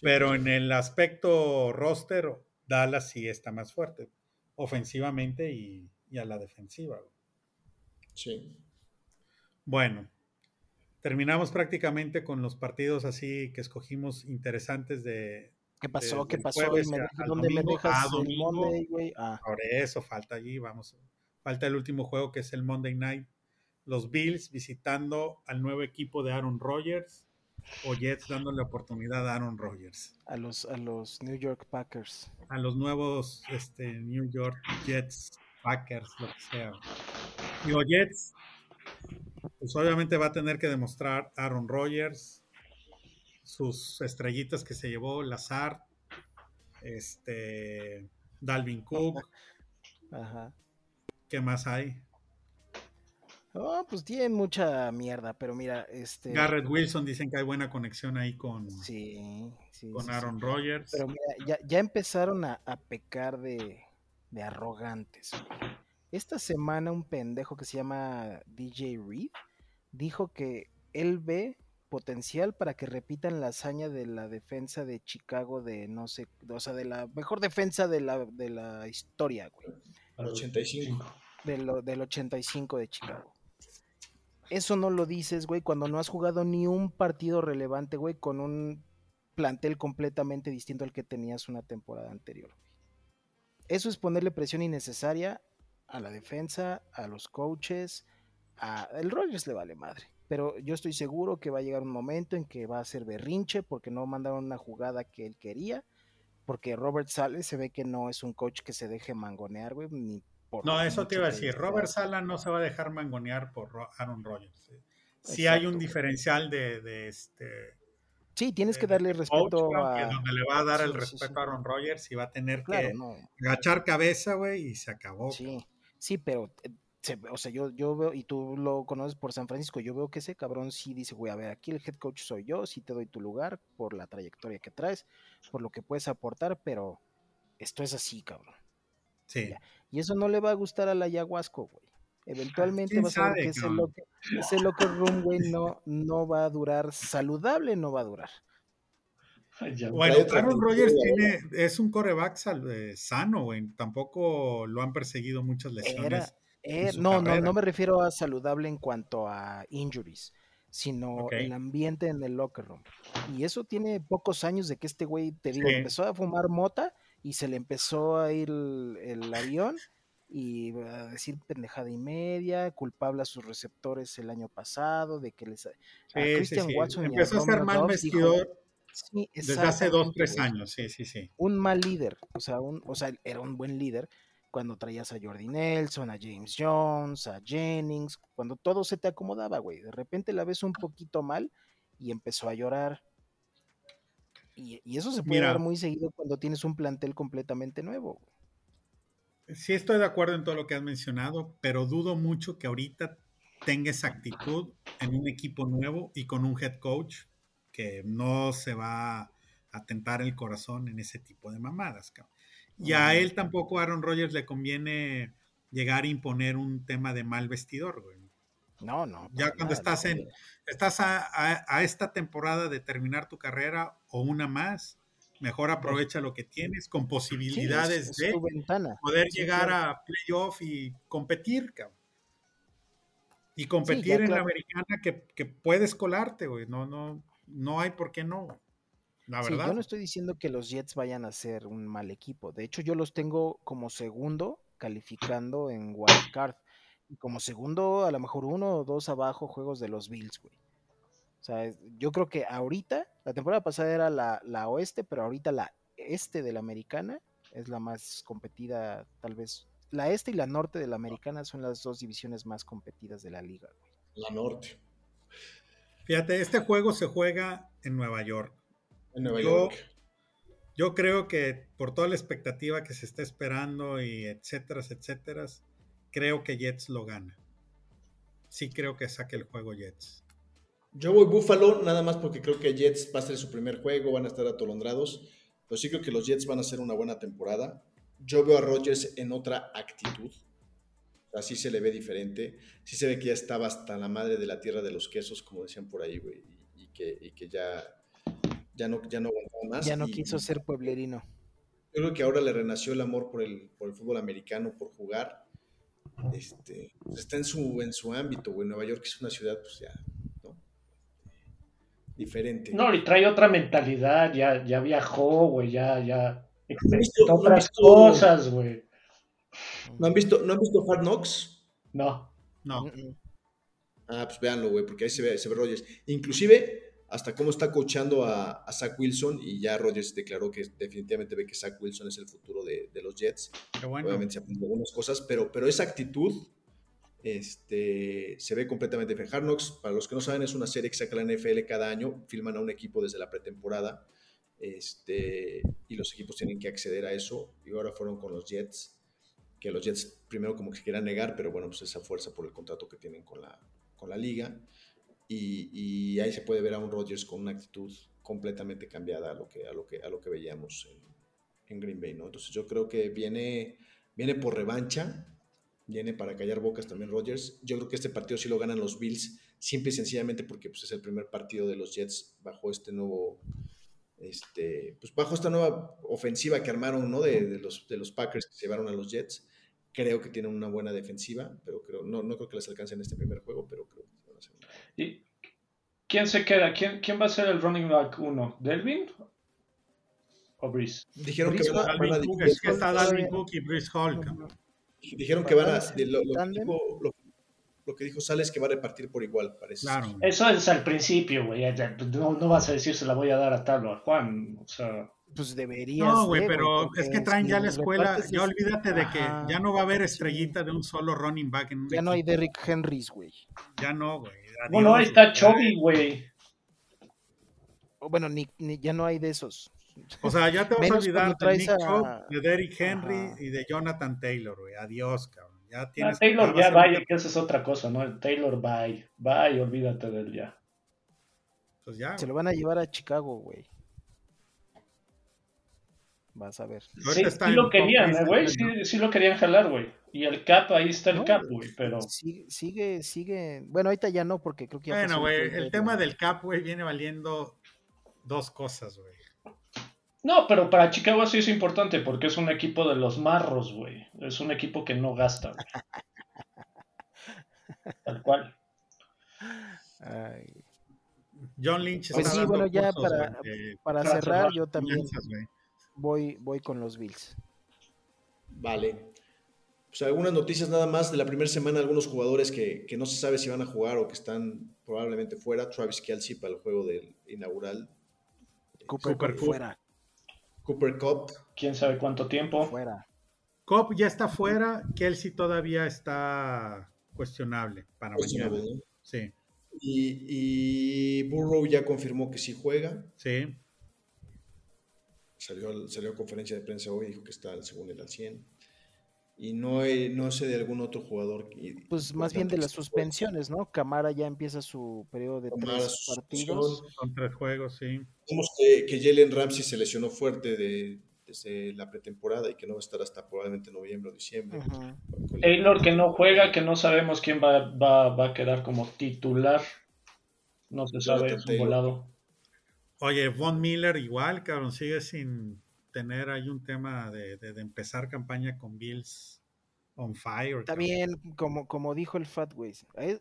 Pero en el aspecto roster, Dallas sí está más fuerte, ofensivamente y, a la defensiva. Sí. Bueno, terminamos prácticamente con los partidos así que escogimos interesantes de. ¿Qué pasó? ¿Qué pasó? ¿Dónde me dejas el Monday, güey? Ah. Por eso falta allí, vamos. Falta el último juego que es el Monday Night. Los Bills visitando al nuevo equipo de Aaron Rodgers o Jets dándole oportunidad a Aaron Rodgers. A los, a los New York Packers. A los nuevos este, New York Jets, Packers, lo que sea. Digo, Jets, pues obviamente va a tener que demostrar Aaron Rodgers, sus estrellitas que se llevó, Lazar, este, Dalvin Cook. Ajá. ¿Qué más hay? Oh, pues tiene mucha mierda, pero mira, este. Garrett Wilson dicen que hay buena conexión ahí con, sí, con Aaron Rodgers. Pero mira, ya, empezaron a, pecar de, de arrogantes. Esta semana un pendejo que se llama DJ Reed dijo que él ve potencial para que repitan la hazaña de la defensa de Chicago de no sé, o sea, de la mejor defensa de la, de la historia, güey. Al 85. del 85 de Chicago. Eso no lo dices, güey, cuando no has jugado ni un partido relevante, güey, con un plantel completamente distinto al que tenías una temporada anterior. Eso es ponerle presión innecesaria a la defensa, a los coaches, a el Rogers le vale madre. Pero yo estoy seguro que va a llegar un momento en que va a ser berrinche porque no mandaron una jugada que él quería. Porque Robert Sale se ve que no es un coach que se deje mangonear, güey, ni no, eso te iba a decir. Robert Sala no se va a dejar mangonear por Aaron Rodgers. Si hay un diferencial de, este. Sí, tienes que darle respeto a. Donde le va a dar el respeto a Aaron Rodgers y va a tener que agachar cabeza, güey, y se acabó. Sí, sí, pero. O sea, yo, yo veo, y tú lo conoces por San Francisco, yo veo que ese cabrón sí dice, güey, a ver, aquí el head coach soy yo, sí te doy tu lugar por la trayectoria que traes, por lo que puedes aportar, pero esto es así, cabrón. Y eso no le va a gustar a la ayahuasca, güey. Eventualmente va a ver que ese, locker, ese room, güey, no, no va a durar saludable, no va a durar. Bueno, Aaron Rodgers tiene, es un coreback eh, sano, güey. Tampoco lo han perseguido muchas lesiones. No, no, no me refiero a saludable en cuanto a injuries, sino el ambiente en el locker room. Y eso tiene pocos años de que este güey, te digo, empezó a fumar mota y se le empezó a ir el, avión y a decir pendejada y media, culpable a sus receptores el año pasado, de que les... Christian Watson empezó a, ser mal vestidor desde hace dos, tres años, sí, sí, sí. Un mal líder, o sea, un, o sea, era un buen líder cuando traías a Jordi Nelson, a James Jones, a Jennings, cuando todo se te acomodaba, güey. De repente la ves un poquito mal y empezó a llorar y, eso se puede dar muy seguido cuando tienes un plantel completamente nuevo. Sí, estoy de acuerdo en todo lo que has mencionado, pero dudo mucho que ahorita tenga esa actitud en un equipo nuevo y con un head coach que no se va a tentar el corazón en ese tipo de mamadas. Y a él tampoco, a Aaron Rodgers, le conviene llegar a imponer un tema de mal vestidor, güey. No, no. Ya cuando estás en, estás a, esta temporada de terminar tu carrera o una más, mejor aprovecha lo que tienes con posibilidades de poder llegar a playoff y competir, cabrón. Y competir en la americana que, que, puedes colarte, güey. No, no, no hay por qué no. La verdad. yo no estoy diciendo que los Jets vayan a ser un mal equipo. De hecho, yo los tengo como segundo calificando en Wild Card. Y como segundo, a lo mejor uno o dos abajo juegos de los Bills, güey. O sea, yo creo que ahorita, la temporada pasada era la, la oeste, pero ahorita la este de la americana es la más competida, tal vez. La este y la norte de la americana son las dos divisiones más competidas de la liga, güey. La norte. Fíjate, este juego se juega en Nueva York. En Nueva York. Yo creo que por toda la expectativa que se está esperando y etcétera, etcétera, creo que Jets lo gana. Sí creo que saque el juego Jets. Yo voy Buffalo nada más porque creo que Jets va a ser su primer juego, van a estar atolondrados, pero sí creo que los Jets van a hacer una buena temporada. Yo veo a Rodgers en otra actitud. Así se le ve diferente. Sí se ve que ya estaba hasta la madre de la tierra de los quesos, como decían por ahí, güey. Y, que, y que ya ya no, ya no más. Ya no quiso ser pueblerino. Yo creo que ahora le renació el amor por el, por el fútbol americano, por jugar. Este, pues, está en su, en su ámbito, güey. Nueva York es una ciudad, pues ya, ¿no? Diferente. No, y trae otra mentalidad, ya, ya viajó, güey, ya, ya experimentó otras cosas, güey. ¿No han visto, ¿no han visto Hard Knocks? No. No. Ah, pues véanlo, güey, porque ahí se ve, se ve Rogers. Inclusive, hasta cómo está coachando a, Zach Wilson y ya Rodgers declaró que definitivamente ve que Zach Wilson es el futuro de, los Jets. Obviamente se aprendió algunas cosas, pero, pero esa actitud este, se ve completamente en Hard Knocks. Para los que no saben, es una serie que saca la NFL cada año, filman a un equipo desde la pretemporada este, y los equipos tienen que acceder a eso y ahora fueron con los Jets, que los Jets primero como que se quieran negar, pero bueno, pues esa fuerza por el contrato que tienen con la, con la liga y, ahí se puede ver a un Rodgers con una actitud completamente cambiada a lo que, a lo que, a lo que veíamos en, Green Bay, ¿no? Entonces yo creo que viene, viene por revancha, viene para callar bocas también Rodgers. Yo creo que este partido sí lo ganan los Bills, simple y sencillamente porque pues, es el primer partido de los Jets bajo este nuevo, este, pues bajo esta nueva ofensiva que armaron, ¿no? De, los, de los Packers que se llevaron a los Jets. Creo que tienen una buena defensiva, pero creo, no, no creo que les alcance en este primer juego, pero creo ¿Y quién se queda? ¿Quién, quién va a ser el running back 1? ¿Delvin o Breeze? Dijeron que van a, está Dalvin Cook y Breeze Hall. Dijeron que van a. Lo, lo, lo, que dijo Sales es que va a repartir por igual, parece. Claro. Eso es al principio, güey. No, no, vas a decir se la voy a dar a tal o a Juan. O sea pues debería No, güey, pero es que traen ya la escuela, ya olvídate de que ya no va a haber estrellita de un solo running back. En ya no hay Derrick Henrys, güey. Ya no, güey. Bueno, ahí está Chovy, güey. Bueno, ni, ya no hay de esos. O sea, ya te vas a olvidar de Nick de Derrick Henry y de Jonathan Taylor, güey. Adiós, cabrón. Ya ah, tienes Taylor ya vaya, que esa es otra cosa, ¿no? El Taylor bye. Bye, olvídate de él ya. Pues ya. Se lo van a llevar a Chicago, güey. Vas a ver. Sí, sí lo querían, ¿eh, güey. Sí, sí, lo querían jalar, güey. Y el cap, ahí está el cap, güey, pero... Sigue, sigue, Bueno, ahorita ya no, porque creo que ya... Bueno, güey, el tema del cap, güey, viene valiendo dos cosas, güey. No, pero para Chicago sí es importante, porque es un equipo de los marros, güey. Es un equipo que no gasta, güey. Tal cual. John Lynch está Pues sí, bueno, ya para, para, cerrar, yo también voy, voy con los Bills. Vale. Pues algunas noticias nada más de la primera semana, algunos jugadores que, no se sabe si van a jugar o que están probablemente fuera. Travis Kelsey para el juego del inaugural. Cooper, Cooper fuera. Cooper Cup. ¿Quién sabe cuánto tiempo? Fuera. Cup ya está fuera, Kelsey todavía está cuestionable para mañana. Sí. Y, y Burrow ya confirmó que sí juega. Sí. Salió, salió a conferencia de prensa hoy, dijo que está según el al 100. Y no, no sé de algún otro jugador. pues más bien de las suspensiones, ¿no? Camara ya empieza su periodo de tres partidos. Son tres juegos, sí. Vemos que, que Jalen Ramsey se lesionó fuerte de, desde la pretemporada y que no va a estar hasta probablemente noviembre o diciembre. Taylor que no juega, que no sabemos quién va, va, va a quedar como titular. No se sabe, es un volado. Oye, Von Miller igual, cabrón, sigue sin tener ahí un tema de, empezar campaña con Bills on fire. También, como, como dijo el Fat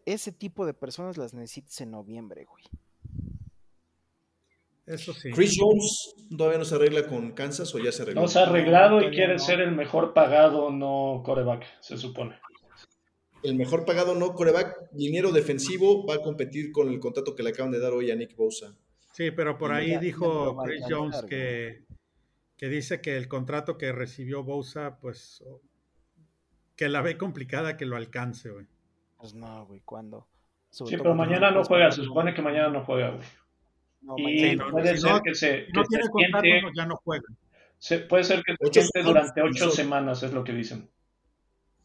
ese tipo de personas las necesitas en noviembre, güey. Eso sí. Chris Jones todavía no se arregla con Kansas o ya se arregló. No se ha arreglado y quiere ser el mejor pagado, no coreback, se supone. El mejor pagado, no coreback, liniero defensivo, va a competir con el contrato que le acaban de dar hoy a Nick Bosa. Sí, pero por ahí dijo Chris Jones que, que dice que el contrato que recibió Bosa, pues, que la ve complicada que lo alcance, güey. Pues no, güey, ¿cuándo? sí, pero mañana no juega, se supone que mañana no juega, güey. y puede ser que se. no tiene contrato, ya no juega. puede ser que se siente durante ocho semanas, es lo que dicen.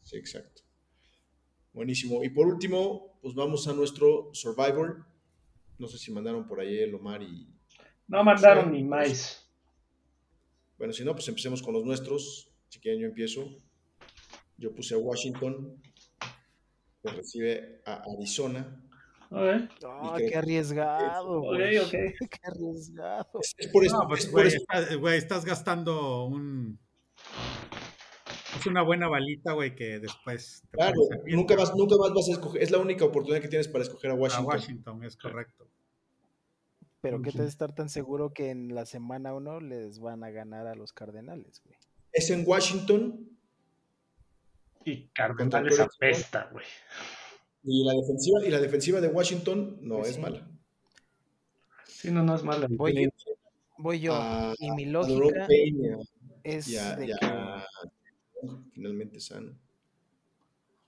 Sí, exacto. Buenísimo. Y por último, pues vamos a nuestro Survivor. No sé si mandaron por ahí el Omar y. No mandaron ni más. Bueno, si no, pues empecemos con los nuestros. Si quieren, yo empiezo. Yo puse a Washington, que recibe a Arizona. Okay. Oh, qué arriesgado, güey. Okay, qué arriesgado. Es, por eso. No, pues, güey, estás gastando un. Es una buena balita, güey, que después. claro, nunca más, nunca más vas a escoger. Es la única oportunidad que tienes para escoger a Washington. A Washington, es correcto. Pero ¿qué te estar tan seguro que en la semana uno les van a ganar a los Cardenales, güey? Es en Washington, y Cardenales apesta, güey. Y la defensiva, y la defensiva de Washington no es mala. Sí, no, no es mala. Voy, voy yo. y mi lógica es de que... finalmente sano.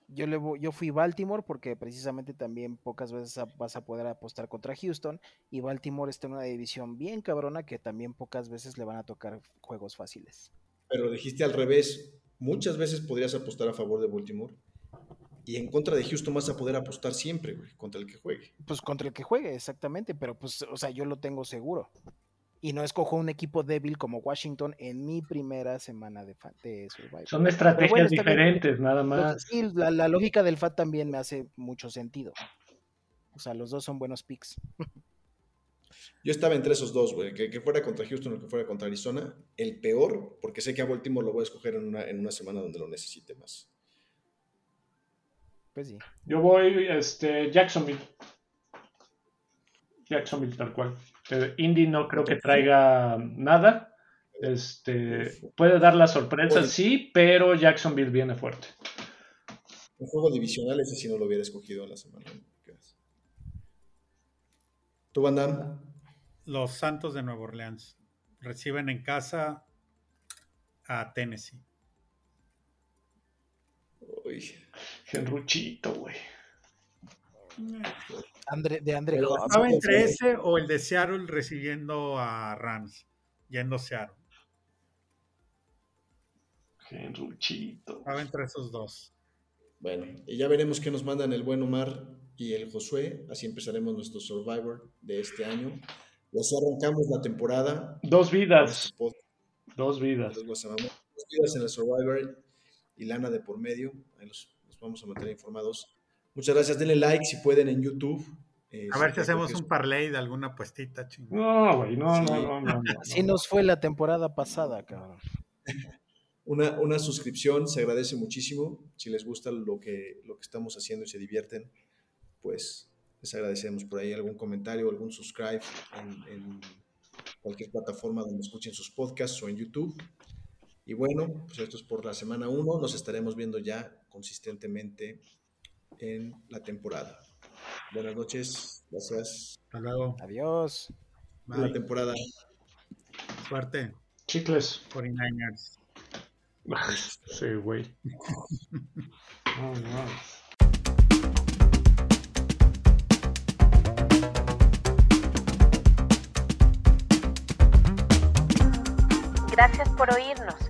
Yo, le, yo fui Baltimore porque precisamente también pocas veces vas a poder apostar contra Houston y Baltimore está en una división bien cabrona que también pocas veces le van a tocar juegos fáciles. Pero dijiste al revés, muchas veces podrías apostar a favor de Baltimore. Y en contra de Houston vas a poder apostar siempre, güey, contra el que juegue. Pues contra el que juegue, exactamente, pero pues, o sea, yo lo tengo seguro. Y no escojo un equipo débil como Washington en mi primera semana de, de Survivor. Son estrategias diferentes, nada más. Sí, la, la, lógica del FAT también me hace mucho sentido. O sea, los dos son buenos picks. Yo estaba entre esos dos, güey. Que, fuera contra Houston o que fuera contra Arizona. El peor, porque sé que a Baltimore lo voy a escoger en una, en una semana donde lo necesite más. Pues sí. Yo voy este, Jacksonville. Jacksonville tal cual. Eh, Indy no creo que traiga nada. Este, puede dar la sorpresa, sí, pero Jacksonville viene fuerte. Un juego divisional, ese sí no lo hubiera escogido la semana. ¿Tú, Van los Santos de Nueva Orleans reciben en casa a Tennessee. Uy, qué ruchito, de André ¿Estaba entre ese o el de Seattle recibiendo a Rams, yendo a Seattle? Qué ruchito. Estaba entre esos dos. Bueno, y ya veremos qué nos mandan el buen Omar y el Josué. Así empezaremos nuestro Survivor de este año. Y así arrancamos la temporada. Dos vidas. Dos vidas. Dos vidas en el Survivor y lana de por medio. Ahí los, vamos a mantener informados. Muchas gracias. Denle like si pueden en YouTube. Eh, a ver si hacemos un parlay de alguna puestita, No, güey, no, no, no, Así nos fue la temporada pasada, cabrón. Una, una, suscripción se agradece muchísimo. Si les gusta lo que, lo que estamos haciendo y se divierten, pues les agradecemos por ahí algún comentario, algún subscribe en, cualquier plataforma donde escuchen sus podcasts o en YouTube. Y bueno, pues esto es por la semana 1. Nos estaremos viendo ya consistentemente en la temporada. Buenas noches. Gracias. Hasta luego. Adiós. La temporada. Suerte. Chicles. 49ers. sí, güey. oh, no. Gracias por oírnos.